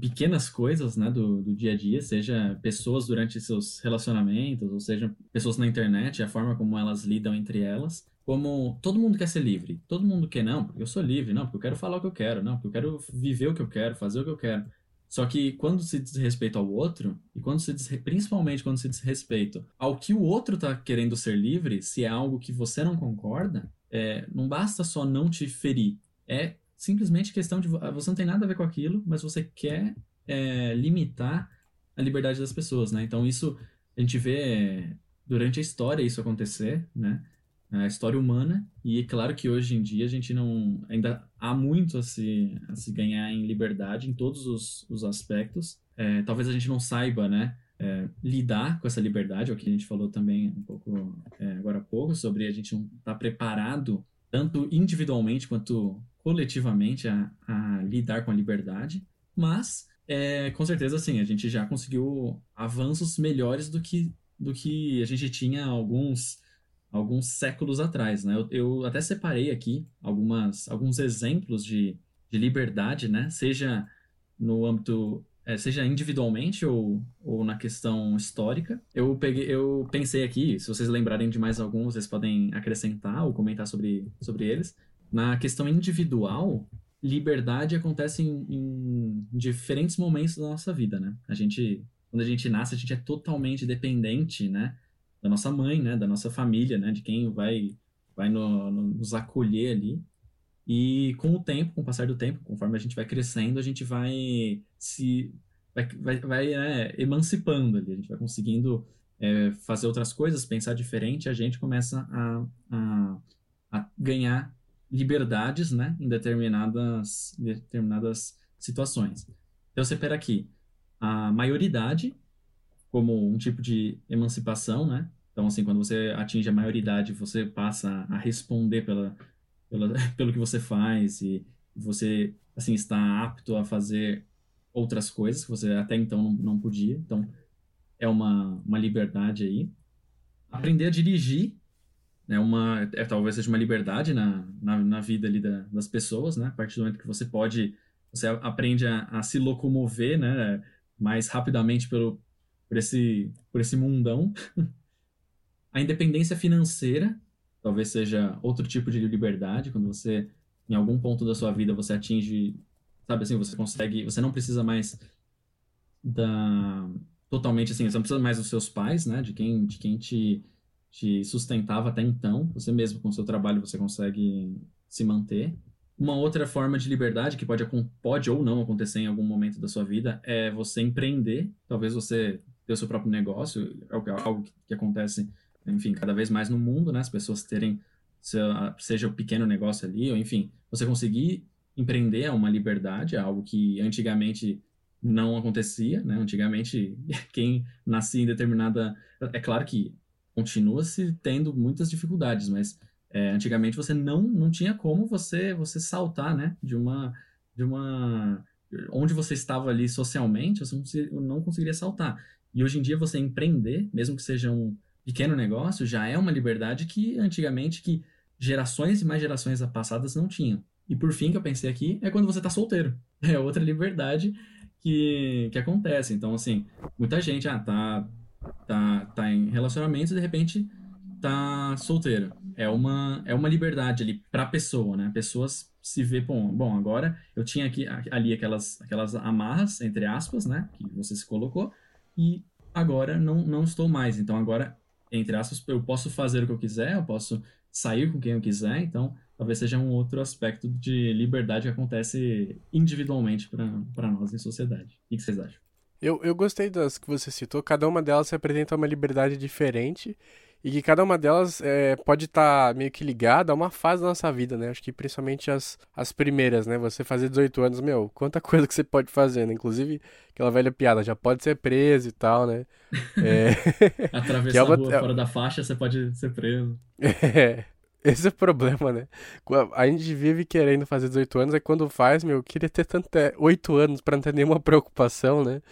pequenas coisas né, do, do dia a dia, seja pessoas durante seus relacionamentos, ou seja, pessoas na internet, a forma como elas lidam entre elas, como todo mundo quer ser livre. Todo mundo quer, não, porque eu sou livre, não, porque eu quero falar o que eu quero, não, porque eu quero viver o que eu quero, fazer o que eu quero. Só que quando se diz respeito ao outro, e quando se principalmente quando se diz respeito ao que o outro está querendo ser livre, se é algo que você não concorda, é, não basta só não te ferir. É simplesmente questão de. Você não tem nada a ver com aquilo, mas você quer é, limitar a liberdade das pessoas, né? Então, isso a gente vê durante a história isso acontecer, né? A história humana. E é claro que hoje em dia a gente não. Ainda há muito a se, a se ganhar em liberdade em todos os, os aspectos. É, talvez a gente não saiba, né? É, lidar com essa liberdade, é o que a gente falou também um pouco é, agora há pouco, sobre a gente estar tá preparado, tanto individualmente quanto coletivamente a, a lidar com a liberdade, mas é, com certeza, sim, a gente já conseguiu avanços melhores do que, do que a gente tinha alguns, alguns séculos atrás, né? Eu, eu até separei aqui algumas, alguns exemplos de, de liberdade, né? Seja no âmbito é, seja individualmente ou, ou na questão histórica. Eu peguei, eu pensei aqui, se vocês lembrarem de mais alguns, vocês podem acrescentar ou comentar sobre, sobre eles. Na questão individual, liberdade acontece em, em diferentes momentos da nossa vida, né? A gente, quando a gente nasce, a gente é totalmente dependente, né? Da nossa mãe, né? Da nossa família, né? De quem vai, vai no, no, nos acolher ali. E com o tempo, com o passar do tempo, conforme a gente vai crescendo, a gente vai se vai, vai, vai é, emancipando ali, a gente vai conseguindo é, fazer outras coisas, pensar diferente, a gente começa a, a, a ganhar liberdades, né, em determinadas, determinadas situações. Então, você pega aqui a maioridade como um tipo de emancipação, né? Então, assim, quando você atinge a maioridade, você passa a responder pela, pela, [laughs] pelo que você faz e você, assim, está apto a fazer outras coisas que você até então não, não podia. Então, é uma, uma liberdade aí. Aprender a dirigir né, uma, é, talvez seja uma liberdade na, na, na vida ali da, das pessoas, né? A partir do momento que você pode, você aprende a, a se locomover, né? Mais rapidamente pelo, por, esse, por esse mundão. [laughs] a independência financeira, talvez seja outro tipo de liberdade, quando você, em algum ponto da sua vida, você atinge, sabe assim, você consegue, você não precisa mais da totalmente assim, você não precisa mais dos seus pais, né, de quem, de quem te te sustentava até então. Você mesmo com o seu trabalho você consegue se manter. Uma outra forma de liberdade que pode, pode ou não acontecer em algum momento da sua vida é você empreender. Talvez você ter o seu próprio negócio, é algo que acontece, enfim, cada vez mais no mundo, né? As pessoas terem, seja o pequeno negócio ali, ou enfim, você conseguir empreender é uma liberdade, é algo que antigamente não acontecia, né? Antigamente, [laughs] quem nascia em determinada. É claro que continua-se tendo muitas dificuldades, mas é, antigamente você não, não tinha como você você saltar, né, de uma de uma onde você estava ali socialmente, você não conseguiria saltar. E hoje em dia você empreender, mesmo que seja um pequeno negócio, já é uma liberdade que antigamente que gerações e mais gerações passadas não tinham. E por fim, que eu pensei aqui, é quando você está solteiro. [laughs] É outra liberdade que, que acontece. Então, assim, muita gente, ah, tá tá, tá em relacionamento e de repente tá solteira. É uma, é uma liberdade ali pra pessoa, né? Pessoas se vê, bom, bom, agora eu tinha aqui, ali aquelas, aquelas amarras, entre aspas, né? Que você se colocou, e agora não, não estou mais. Então agora, entre aspas, eu posso fazer o que eu quiser, eu posso sair com quem eu quiser, então talvez seja um outro aspecto de liberdade que acontece individualmente para nós em sociedade. O que vocês acham? Eu, eu gostei das que você citou, cada uma delas representa uma liberdade diferente e que cada uma delas é, pode estar tá meio que ligada a uma fase da nossa vida, né? Acho que principalmente as, as primeiras, né? Você fazer 18 anos, meu, quanta [laughs] coisa que você pode fazer, né? Inclusive, aquela velha piada, já pode ser preso e tal, né? [laughs] É... [laughs] Atravessar é uma... a rua fora da faixa, você pode ser preso. É. Esse é o problema, né? A gente vive querendo fazer 18 anos, aí quando faz, meu, eu queria ter tanto 8 anos para não ter nenhuma preocupação, né?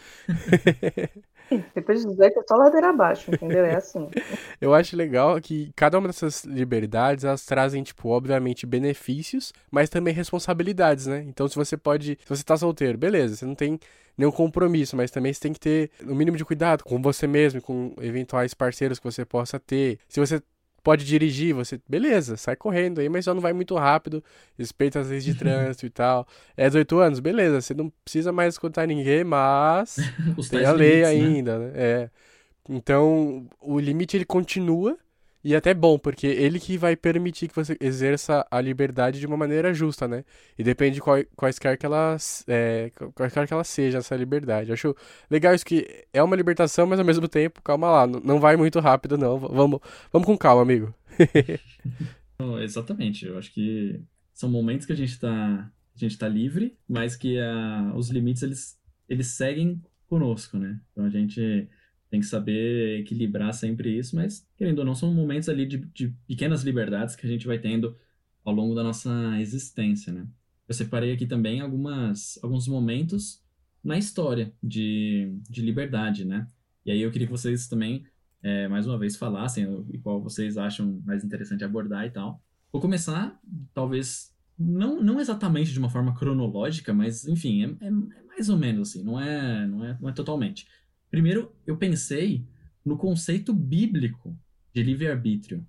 [laughs] Depois de 18 é só ladeira abaixo, entendeu? É assim. [laughs] eu acho legal que cada uma dessas liberdades, elas trazem, tipo, obviamente benefícios, mas também responsabilidades, né? Então, se você pode, se você tá solteiro, beleza, você não tem nenhum compromisso, mas também você tem que ter o mínimo de cuidado com você mesmo, com eventuais parceiros que você possa ter. Se você pode dirigir, você, beleza, sai correndo aí, mas só não vai muito rápido, respeita as leis de trânsito e tal. É 18 anos, beleza, você não precisa mais escutar ninguém, mas [laughs] tem a lei limites, né? ainda, né? né? É. Então, o limite ele continua, e até bom, porque ele que vai permitir que você exerça a liberdade de uma maneira justa, né? E depende de qual, quaisquer que ela, é, quaisquer que ela seja essa liberdade. acho legal isso que é uma libertação, mas ao mesmo tempo, calma lá, não vai muito rápido não. Vamos, vamos com calma, amigo. [laughs] Exatamente, eu acho que são momentos que a gente está a gente tá livre, mas que uh, os limites eles, eles seguem conosco, né? Então a gente tem que saber equilibrar sempre isso, mas, querendo ou não, são momentos ali de, de pequenas liberdades que a gente vai tendo ao longo da nossa existência, né? eu separei aqui também algumas, alguns momentos na história de, de liberdade, né? E aí eu queria que vocês também, é, mais uma vez, falassem o, qual vocês acham mais interessante abordar e tal. Vou começar, talvez, não, não exatamente de uma forma cronológica, mas, enfim, é, é, é mais ou menos assim, não é, não, é, não é totalmente. Primeiro, eu pensei no conceito bíblico de livre-arbítrio.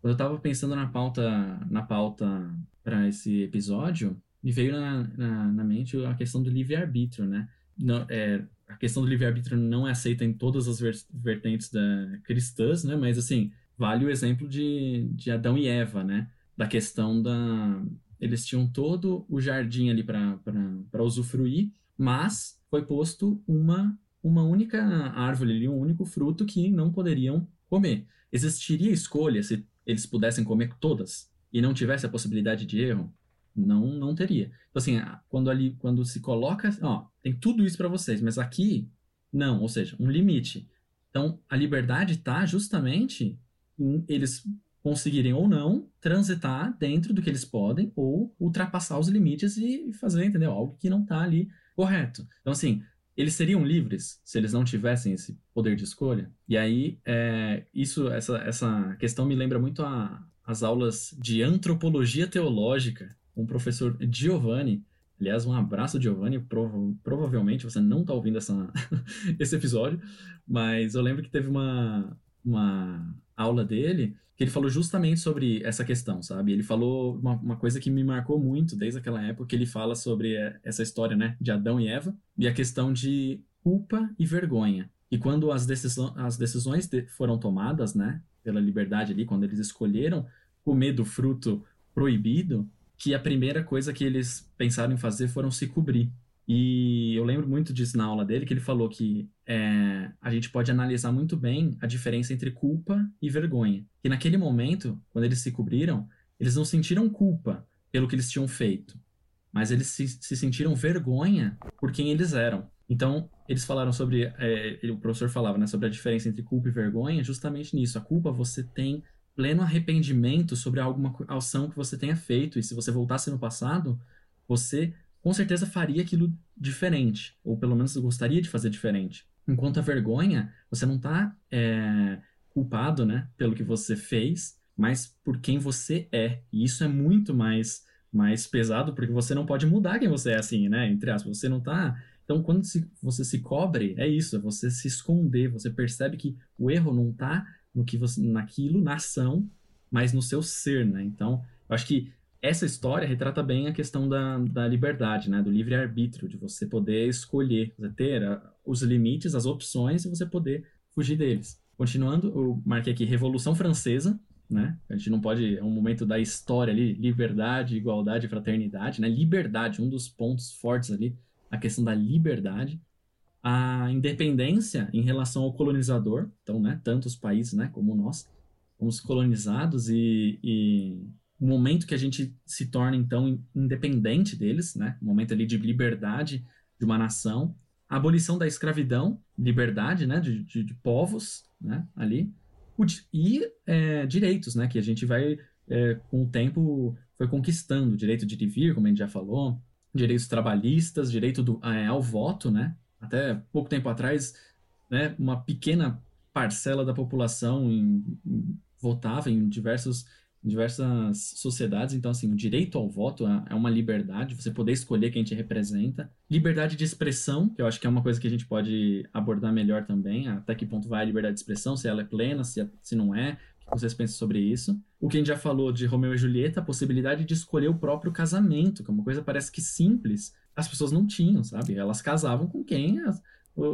Quando eu estava pensando na pauta, na pauta para esse episódio, me veio na, na, na mente a questão do livre-arbítrio, né? Não, é, a questão do livre-arbítrio não é aceita em todas as vertentes da, cristãs, né? Mas, assim, vale o exemplo de, de Adão e Eva, né? Da questão da... Eles tinham todo o jardim ali para usufruir, mas foi posto uma, uma única árvore ali, um único fruto que não poderiam comer. Existiria escolha se eles pudessem comer todas e não tivesse a possibilidade de erro? Não, não teria. Então, assim, quando ali, quando se coloca, ó, tem tudo isso para vocês, mas aqui, não, ou seja, um limite. Então, a liberdade está justamente em eles conseguirem ou não transitar dentro do que eles podem ou ultrapassar os limites e fazer, entendeu? Algo que não está ali correto. Então, assim, eles seriam livres se eles não tivessem esse poder de escolha? E aí, é, isso, essa, essa questão me lembra muito a, as aulas de antropologia teológica com o professor Giovanni. Aliás, um abraço, Giovanni. Prova provavelmente você não está ouvindo essa, [laughs] esse episódio, mas eu lembro que teve uma, uma aula dele que ele falou justamente sobre essa questão, sabe? Ele falou uma, uma, coisa que me marcou muito desde aquela época, que ele fala sobre essa história, né, de Adão e Eva, e a questão de culpa e vergonha. E quando as, as decisões de, foram tomadas, né, pela liberdade ali, quando eles escolheram comer do fruto proibido, que a primeira coisa que eles pensaram em fazer foram se cobrir. E eu lembro muito disso na aula dele, que ele falou que é, a gente pode analisar muito bem a diferença entre culpa e vergonha. Que naquele momento, quando eles se cobriram, eles não sentiram culpa pelo que eles tinham feito, mas eles se, se sentiram vergonha por quem eles eram. Então, eles falaram sobre, é, o professor falava, né, sobre a diferença entre culpa e vergonha, justamente nisso. A culpa você tem pleno arrependimento sobre alguma ação que você tenha feito, e se você voltasse no passado, você com certeza faria aquilo diferente, ou pelo menos gostaria de fazer diferente. Enquanto a vergonha, você não está é, culpado, né, pelo que você fez, mas por quem você é. E isso é muito mais mais pesado, porque você não pode mudar quem você é assim, né, entre aspas. Você não está então, quando se, você se cobre, é isso, é você se esconder, você percebe que o erro não está no que você, naquilo, na ação, mas no seu ser, né? Então, eu acho que essa história retrata bem a questão da, da liberdade, né? Do livre-arbítrio, de você poder escolher, você ter a, os limites, as opções e você poder fugir deles. Continuando, eu marquei aqui Revolução Francesa, né? A gente não pode, é um momento da história ali, liberdade, igualdade, fraternidade, né? Liberdade, um dos pontos fortes ali, a questão da liberdade. A independência em relação ao colonizador, então, né? Tantos países, né? Como nós, fomos colonizados e, e o momento que a gente se torna, então, independente deles, né? O momento ali de liberdade de uma nação. A abolição da escravidão, liberdade, né? De, de, de povos, né? Ali. E é, direitos, né? Que a gente vai, é, com o tempo, foi conquistando. Direito de vir, como a gente já falou. Direitos trabalhistas, direito do, é, ao voto, né? Até pouco tempo atrás, né? Uma pequena parcela da população em, em, votava em diversos diversas sociedades. Então, assim, o direito ao voto é, é uma liberdade, você poder escolher quem te representa. Liberdade de expressão, que eu acho que é uma coisa que a gente pode abordar melhor também. Até que ponto vai a liberdade de expressão, se ela é plena, se, é, se não é. O que vocês pensam sobre isso? O que a gente já falou de Romeu e Julieta, a possibilidade de escolher o próprio casamento, que é uma coisa parece que simples. As pessoas não tinham, sabe? Elas casavam com quem as,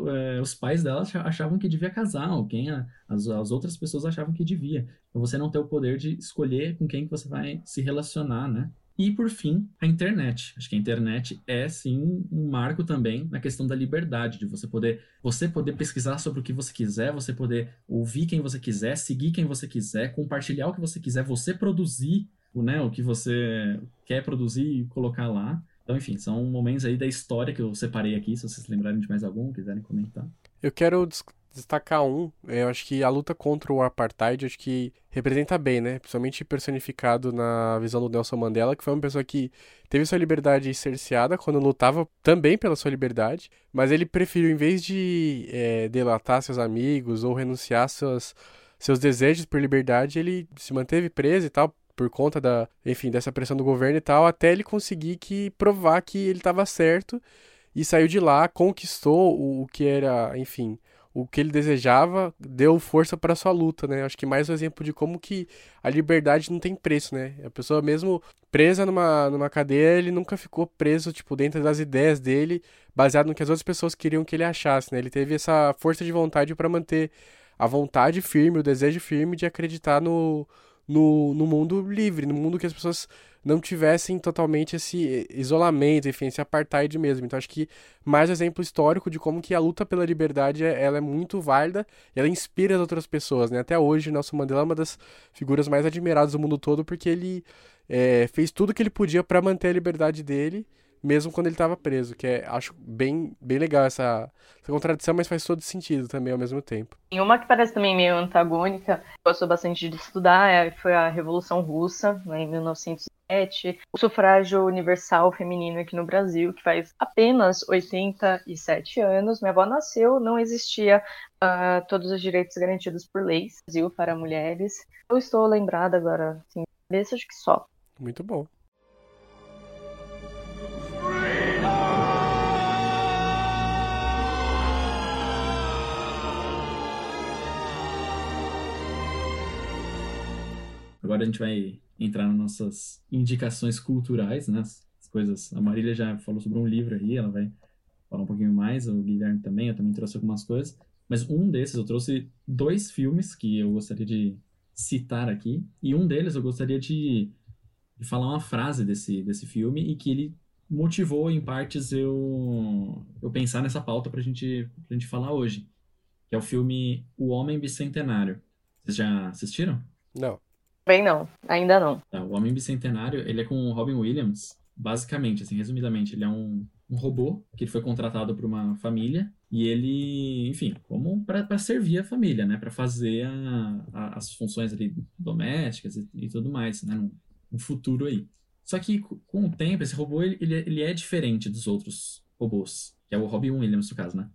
é, os pais dela achavam que devia casar, ou quem a, as, as outras pessoas achavam que devia. Então você não tem o poder de escolher com quem que você vai se relacionar, né? E por fim, a internet. Acho que a internet é sim um marco também na questão da liberdade, de você poder, você poder pesquisar sobre o que você quiser, você poder ouvir quem você quiser, seguir quem você quiser, compartilhar o que você quiser, você produzir né, o que você quer produzir e colocar lá. Então, enfim, são momentos aí da história que eu separei aqui, se vocês lembrarem de mais algum, quiserem comentar. Eu quero destacar um, eu acho que a luta contra o apartheid, acho que representa bem, né? Principalmente personificado na visão do Nelson Mandela, que foi uma pessoa que teve sua liberdade cerceada quando lutava também pela sua liberdade, mas ele preferiu, em vez de é, delatar seus amigos ou renunciar seus, seus desejos por liberdade, ele se manteve preso e tal, por conta da, enfim, dessa pressão do governo e tal, até ele conseguir que provar que ele estava certo e saiu de lá, conquistou o, o que era, enfim, o que ele desejava, deu força para sua luta, né? Acho que mais um exemplo de como que a liberdade não tem preço, né? A pessoa mesmo presa numa, numa cadeia, ele nunca ficou preso, tipo, dentro das ideias dele, baseado no que as outras pessoas queriam que ele achasse, né? Ele teve essa força de vontade para manter a vontade firme, o desejo firme de acreditar no, no, no mundo livre, no mundo que as pessoas não tivessem totalmente esse isolamento, enfim, esse apartheid mesmo. Então acho que mais exemplo histórico de como que a luta pela liberdade é, ela é muito válida e ela inspira as outras pessoas, né? Até hoje Nelson Mandela é uma das figuras mais admiradas do mundo todo porque ele é, fez tudo que ele podia para manter a liberdade dele mesmo quando ele estava preso, que é, acho bem, bem legal essa, essa contradição, mas faz todo sentido também ao mesmo tempo. E uma que parece também meio antagônica, gostou bastante de estudar, é, foi a Revolução Russa, né, em 1907, o sufrágio universal feminino aqui no Brasil, que faz apenas 87 anos. Minha avó nasceu, não existia uh, todos os direitos garantidos por leis no Brasil para mulheres. Eu estou lembrada agora, assim, cabeça, acho que só. Muito bom. Agora a gente vai entrar nas nossas indicações culturais, né? As coisas. A Marília já falou sobre um livro aí, ela vai falar um pouquinho mais, o Guilherme também, eu também trouxe algumas coisas. Mas um desses, eu trouxe dois filmes que eu gostaria de citar aqui, e um deles eu gostaria de, de falar uma frase desse, desse filme e que ele motivou, em partes, eu, eu pensar nessa pauta pra gente, pra gente falar hoje, que é o filme O Homem Bicentenário. Vocês já assistiram? Não. Bem, não. Ainda não. Tá, o Homem Bicentenário, ele é com o Robin Williams. Basicamente, assim, resumidamente, ele é um, um robô que foi contratado por uma família e ele, enfim, como para servir a família, né? Para fazer a, a, as funções ali domésticas e, e tudo mais, né? No, no, futuro aí. Só que com o tempo, esse robô, ele, ele, ele é diferente dos outros robôs, que é o Robin Williams, no caso, né?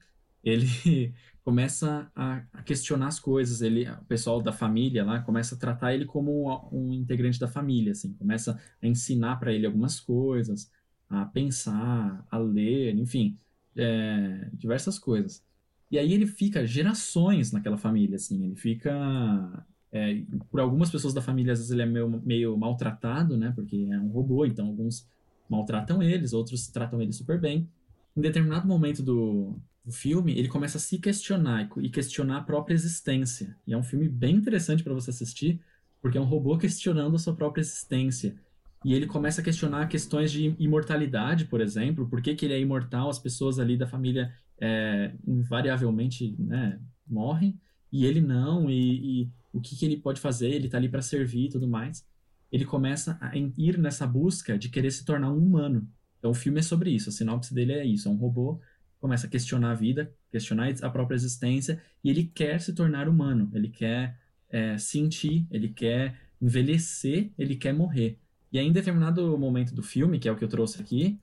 Ele começa a, questionar as coisas. Ele, o pessoal da família lá começa a tratar ele como um, um integrante da família, assim, começa a ensinar para ele algumas coisas, a pensar, a ler, enfim, é, diversas coisas. E aí ele fica gerações naquela família, assim, ele fica é, por algumas pessoas da família às vezes ele é meio, meio maltratado, né? Porque é um robô, então alguns maltratam eles, outros tratam ele super bem. Em determinado momento do, o filme, ele começa a se questionar e questionar a própria existência. E é um filme bem interessante para você assistir, porque é um robô questionando a sua própria existência. E ele começa a questionar questões de imortalidade, por exemplo, por que, que ele é imortal, as pessoas ali da família é, invariavelmente né, morrem, e ele não, e, e o que, que ele pode fazer, ele está ali para servir e tudo mais. Ele começa a ir nessa busca de querer se tornar um humano. Então o filme é sobre isso, a sinopse dele é isso, é um robô começa a questionar a vida, questionar a própria existência, e ele quer se tornar humano, ele quer é, sentir, ele quer envelhecer, ele quer morrer. E aí, em determinado momento do filme, que é o que eu trouxe aqui,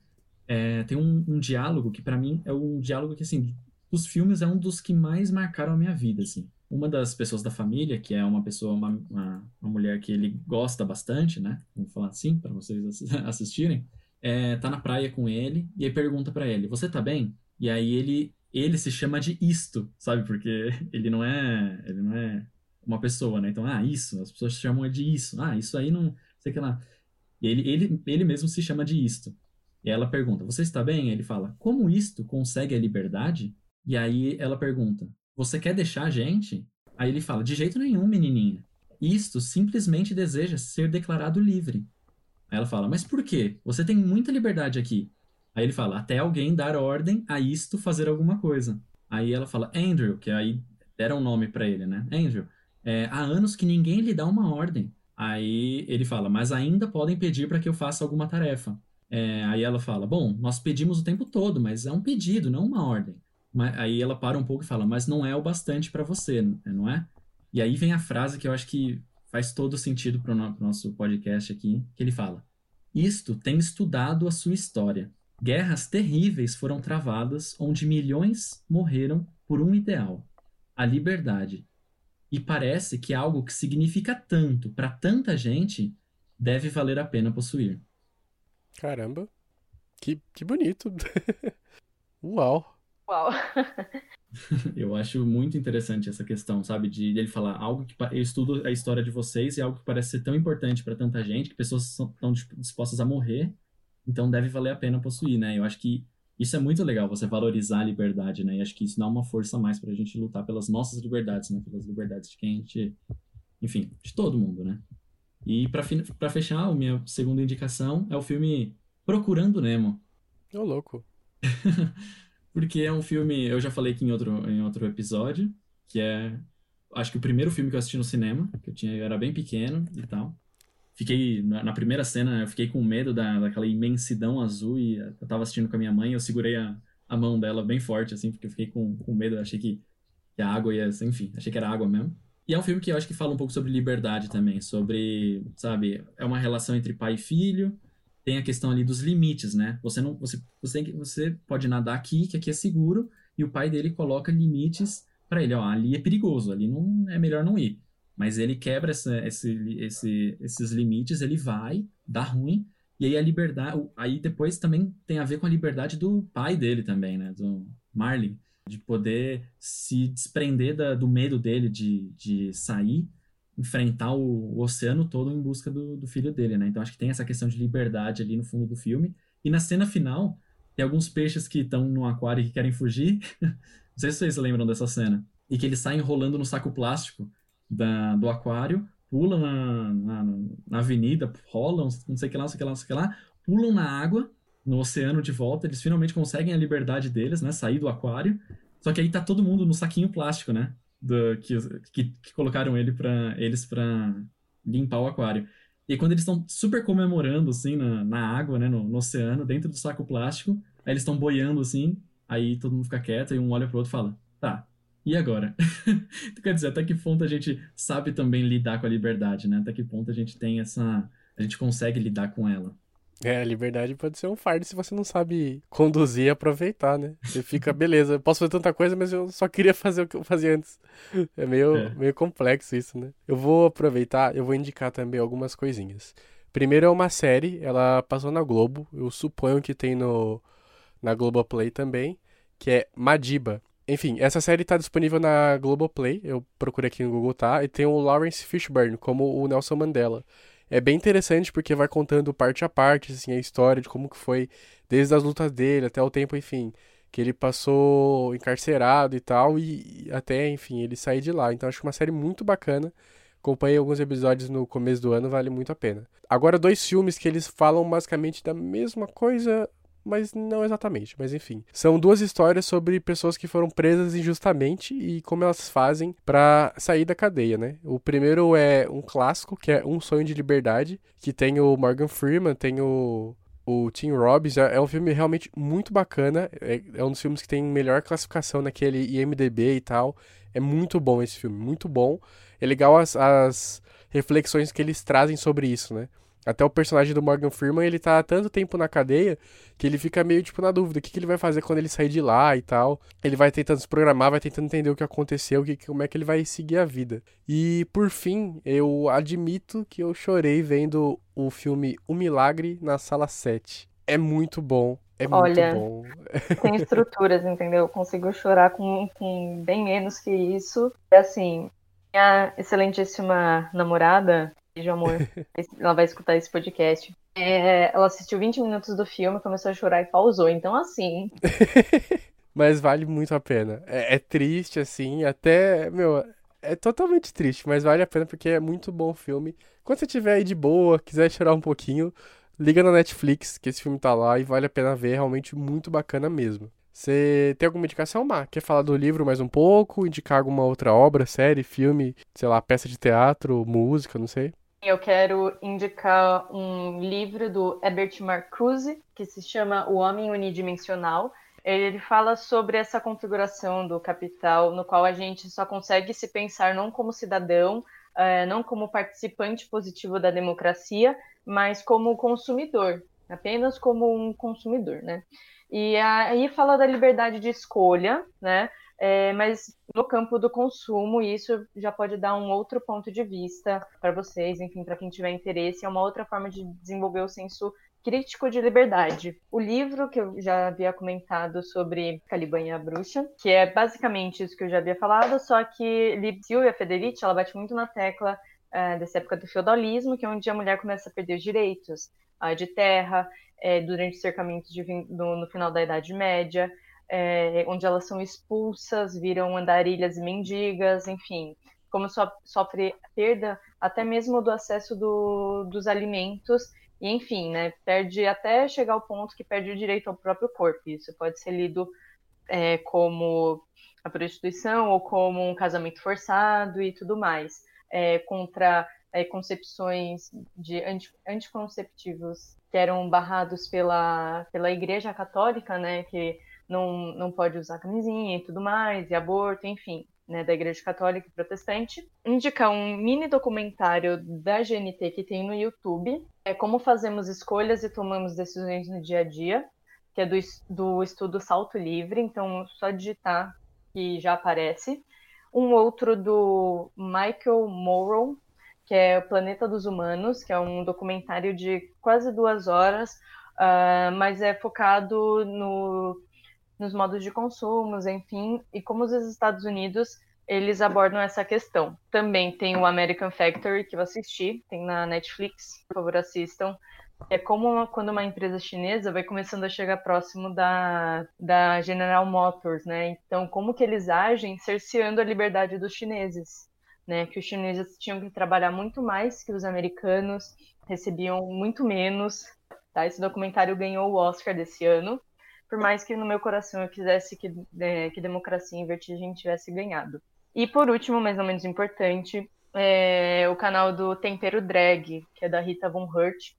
é, tem um, um, diálogo que, para mim, é um diálogo que, assim, dos filmes é um dos que mais marcaram a minha vida, assim. Uma das pessoas da família, que é uma pessoa, uma, uma, uma mulher que ele gosta bastante, né? Vamos falar assim, para vocês [laughs] assistirem, é, tá na praia com ele, e aí pergunta para ele, você tá bem? E aí ele ele se chama de isto, sabe? Porque [laughs] ele não é ele não é uma pessoa, né? Então, ah, isso, as pessoas chamam de isso. Ah, isso aí não sei que lá. Ele, ele, ele mesmo se chama de isto. E ela pergunta: Você está bem? Ele fala: Como isto consegue a liberdade? E aí ela pergunta: Você quer deixar a gente? Aí ele fala: De jeito nenhum, menininha. Isto simplesmente deseja ser declarado livre. Aí ela fala: Mas por quê? Você tem muita liberdade aqui. Aí ele fala, até alguém dar ordem a isto fazer alguma coisa. Aí ela fala, Andrew, que aí deram um nome para ele, né? Andrew, é, há anos que ninguém lhe dá uma ordem. Aí ele fala, mas ainda podem pedir para que eu faça alguma tarefa. É, aí ela fala, bom, nós pedimos o tempo todo, mas é um pedido, não uma ordem. aí ela para um pouco e fala, mas não é o bastante para você, não é? E aí vem a frase que eu acho que faz todo sentido para o nosso podcast aqui, que ele fala: Isto tem estudado a sua história. Guerras terríveis foram travadas onde milhões morreram por um ideal, a liberdade. E parece que algo que significa tanto para tanta gente deve valer a pena possuir. Caramba, que, que bonito. [laughs] Uau. Uau. [laughs] eu acho muito interessante essa questão, sabe? De, de ele falar algo que eu estudo a história de vocês e algo que parece ser tão importante para tanta gente, que pessoas estão dispostas a morrer, então deve valer a pena possuir, né? Eu acho que isso é muito legal, você valorizar a liberdade, né? E acho que isso dá uma força a mais pra gente lutar pelas nossas liberdades, né? Pelas liberdades de quem a gente. Enfim, de todo mundo, né? E para fechar, a minha segunda indicação é o filme Procurando Nemo. Ô, louco. [laughs] Porque é um filme, eu já falei aqui em outro, em outro episódio, que é, acho que o primeiro filme que eu assisti no cinema, que eu tinha, eu era bem pequeno e tal. Fiquei, na, primeira cena, eu fiquei com medo da, daquela imensidão azul e eu tava assistindo com a minha mãe, eu segurei a, a mão dela bem forte, assim, porque eu fiquei com, com medo, achei que, que a água ia, enfim, achei que era água mesmo. E é um filme que eu acho que fala um pouco sobre liberdade também, sobre, sabe, é uma relação entre pai e filho, tem a questão ali dos limites, né? Você não, você, você, você pode nadar aqui, que aqui é seguro, e o pai dele coloca limites para ele, ó, ali é perigoso, ali não é melhor não ir. Mas ele quebra essa, esse, esse, esses limites, ele vai, dá ruim, e aí a liberdade, aí depois também tem a ver com a liberdade do pai dele também, né? Do Marlin, de poder se desprender da, do medo dele de, de sair enfrentar o, o, oceano todo em busca do, do filho dele, né? Então acho que tem essa questão de liberdade ali no fundo do filme. E na cena final, tem alguns peixes que estão no aquário e que querem fugir. [laughs] Não sei se vocês lembram dessa cena. E que eles saem rolando no saco plástico da, do aquário, pulam na, na, na, avenida, rolam, não sei o que lá, não sei o que lá, não sei o que lá, pulam na água, no oceano de volta, eles finalmente conseguem a liberdade deles, né? Sair do aquário. Só que aí tá todo mundo no saquinho plástico, né? do, que, que, que, colocaram ele pra, eles para limpar o aquário. E quando eles estão super comemorando, assim, na, na água, né, no, no, oceano, dentro do saco plástico, aí eles estão boiando, assim, aí todo mundo fica quieto e um olha pro outro e fala, tá, e agora? [laughs] quer dizer, até que ponto a gente sabe também lidar com a liberdade, né? Até que ponto a gente tem essa... a gente consegue lidar com ela. É, a liberdade pode ser um fardo se você não sabe conduzir e aproveitar, né? Você fica, [laughs] beleza, eu posso fazer tanta coisa, mas eu só queria fazer o que eu fazia antes. É meio, é. meio complexo isso, né? Eu vou aproveitar, eu vou indicar também algumas coisinhas. Primeiro é uma série, ela passou na Globo, eu suponho que tem no na Globoplay também, que é Madiba. Enfim, essa série está disponível na Globoplay, eu procurei aqui no Google, tá? E tem o Lawrence Fishburne como o Nelson Mandela é bem interessante porque vai contando parte a parte, assim, a história de como que foi desde as lutas dele até o tempo, enfim, que ele passou encarcerado e tal, e até, enfim, ele sair de lá. Então acho uma série muito bacana. Acompanhei alguns episódios no começo do ano, vale muito a pena. Agora, dois filmes que eles falam basicamente da mesma coisa, mas não exatamente, mas enfim. São duas histórias sobre pessoas que foram presas injustamente e como elas fazem para sair da cadeia, né? O primeiro é um clássico, que é Um Sonho de Liberdade, que tem o Morgan Freeman, tem o o Tim Robbins é, é um filme realmente muito bacana. É, é, um dos filmes que tem melhor classificação naquele IMDB e tal. É muito bom esse filme, muito bom. É legal as, as reflexões que eles trazem sobre isso, né? Até o personagem do Morgan Freeman, ele tá há tanto tempo na cadeia que ele fica meio, tipo, na dúvida. O que, que ele vai fazer quando ele sair de lá e tal. Ele vai tentando se programar, vai tentando entender o que aconteceu, que, como é que ele vai seguir a vida. E, por fim, eu admito que eu chorei vendo o filme O Milagre na Sala 7. É muito bom. É Olha, muito bom. [laughs] tem estruturas, entendeu? Eu consigo chorar com, com bem menos que isso. É assim, minha excelentíssima namorada, Beijo, amor. ela vai escutar esse podcast. É, ela assistiu 20 minutos do filme, começou a chorar e pausou. Então, assim. [laughs] mas vale muito a pena. É, é, triste, assim, até. Meu, é totalmente triste, mas vale a pena porque é muito bom o filme. Quando você estiver aí de boa, quiser chorar um pouquinho, liga na Netflix, que esse filme tá lá e vale a pena ver, é realmente muito bacana mesmo. Você tem alguma indicação, Mar? Quer falar do livro mais um pouco? Indicar alguma outra obra, série, filme, sei lá, peça de teatro, música, não sei? Eu quero indicar um livro do Herbert Marcuse, que se chama O Homem Unidimensional. ele fala sobre essa configuração do capital, no qual a gente só consegue se pensar não como cidadão, é, não como participante positivo da democracia, mas como consumidor, apenas como um consumidor, né? E aí fala da liberdade de escolha, né? É, mas no campo do consumo, isso já pode dar um outro ponto de vista para vocês, enfim, para quem tiver interesse, é uma outra forma de desenvolver o senso crítico de liberdade. O livro que eu já havia comentado sobre Caliban e a Bruxa, que é basicamente isso que eu já havia falado, só que Silvia Federici, ela bate muito na tecla uh, dessa época do feudalismo, que é onde a mulher começa a perder os direitos uh, de terra, uh, durante o cercamento de, no, no final da Idade Média, é, onde elas são expulsas, viram andarilhas e mendigas, enfim, como so, sofre perda até mesmo do acesso do, dos alimentos, e enfim, né, perde até chegar ao ponto que perde o direito ao próprio corpo. Isso pode ser lido é, como a prostituição ou como um casamento forçado e tudo mais, é, contra é, concepções de anti, anticonceptivos que eram barrados pela, pela Igreja Católica, né, que não, não pode usar camisinha e tudo mais, e aborto, enfim, né, da Igreja Católica e Protestante. Indicar um mini documentário da GNT que tem no YouTube, é Como Fazemos Escolhas e Tomamos Decisões no Dia a Dia, que é do, do estudo Salto Livre, então só digitar que já aparece. Um outro do Michael Morrow, que é O Planeta dos Humanos, que é um documentário de quase duas horas, uh, mas é focado no nos modos de consumo, enfim, e como os Estados Unidos eles abordam essa questão. Também tem o American Factory que eu assisti, tem na Netflix, por favor assistam. É como uma, quando uma empresa chinesa vai começando a chegar próximo da, da General Motors, né? Então, como que eles agem cerceando a liberdade dos chineses, né? Que os chineses tinham que trabalhar muito mais que os americanos, recebiam muito menos. Tá? Esse documentário ganhou o Oscar desse ano por mais que no meu coração eu quisesse que, é, que Democracia em Vertigem tivesse ganhado. E por último, mais ou menos importante, é o canal do Tempero Drag, que é da Rita Von Hurt,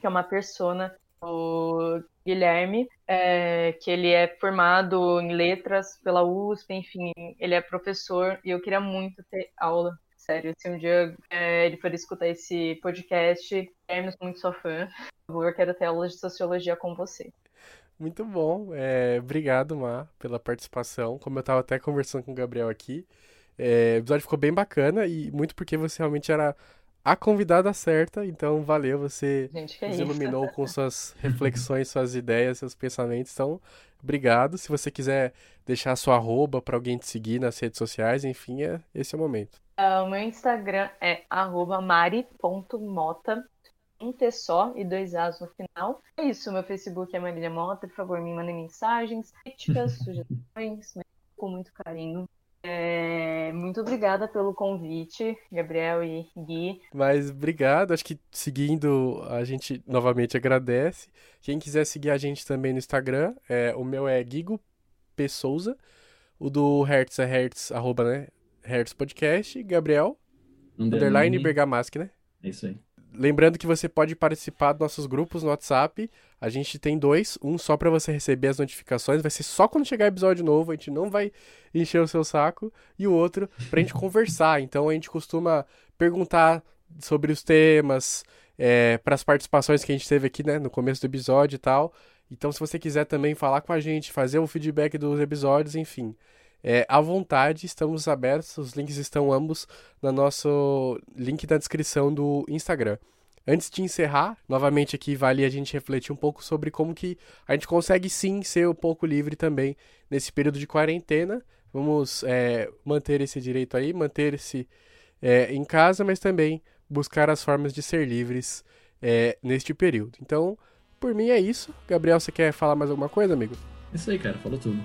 que é uma persona o Guilherme, é, que ele é formado em letras pela USP, enfim, ele é professor e eu queria muito ter aula. Sério, se um dia é, ele for escutar esse podcast, Guilherme, sou muito sua fã. Por favor, quero ter aula de sociologia com você. Muito bom. É, obrigado, Má, pela participação. Como eu estava até conversando com o Gabriel aqui, é, o episódio ficou bem bacana e muito porque você realmente era a convidada certa. Então, valeu, você Gente, nos iluminou com suas [laughs] reflexões, suas ideias, seus pensamentos. Então, obrigado. Se você quiser deixar sua arroba para alguém te seguir nas redes sociais, enfim, é, esse é o momento. Uh, o meu Instagram é mari.mota um T só e dois As no final. É isso, meu Facebook é Marília Mota, por favor, me mandem mensagens, críticas, [laughs] sugestões, com muito carinho. É, muito obrigada pelo convite, Gabriel e Gui. Mas obrigado, acho que seguindo a gente novamente agradece. Quem quiser seguir a gente também no Instagram, é, o meu é Gigo P. Souza, o do Hertz é Hertz, arroba, né? Hertz Podcast, Gabriel, underline, underline Bergamasque, né? É isso aí. Lembrando que você pode participar dos nossos grupos no WhatsApp. A gente tem dois, um só para você receber as notificações, vai ser só quando chegar episódio novo, a gente não vai encher o seu saco, e o outro pra gente conversar. Então a gente costuma perguntar sobre os temas, é, para as participações que a gente teve aqui, né, no começo do episódio e tal. Então se você quiser também falar com a gente, fazer o feedback dos episódios, enfim, é, à vontade, estamos abertos, os links estão ambos no nosso link da descrição do Instagram. Antes de encerrar, novamente aqui vale a gente refletir um pouco sobre como que a gente consegue sim ser um pouco livre também nesse período de quarentena. Vamos é, manter esse direito aí, manter-se é, em casa, mas também buscar as formas de ser livres é, neste período. Então, por mim é isso. Gabriel, você quer falar mais alguma coisa, amigo? Isso aí, cara, falou tudo.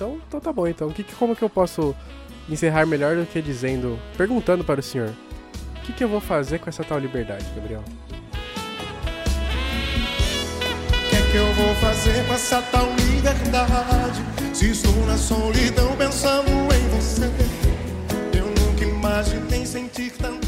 Então, então tá bom, então. Que, como que eu posso encerrar melhor do que dizendo, perguntando para o senhor, o que, que eu vou fazer com essa tal liberdade, Gabriel? O que é eu vou fazer com essa tal liberdade? Se estou na solidão pensando em você, eu nunca imaginei sentir tanto.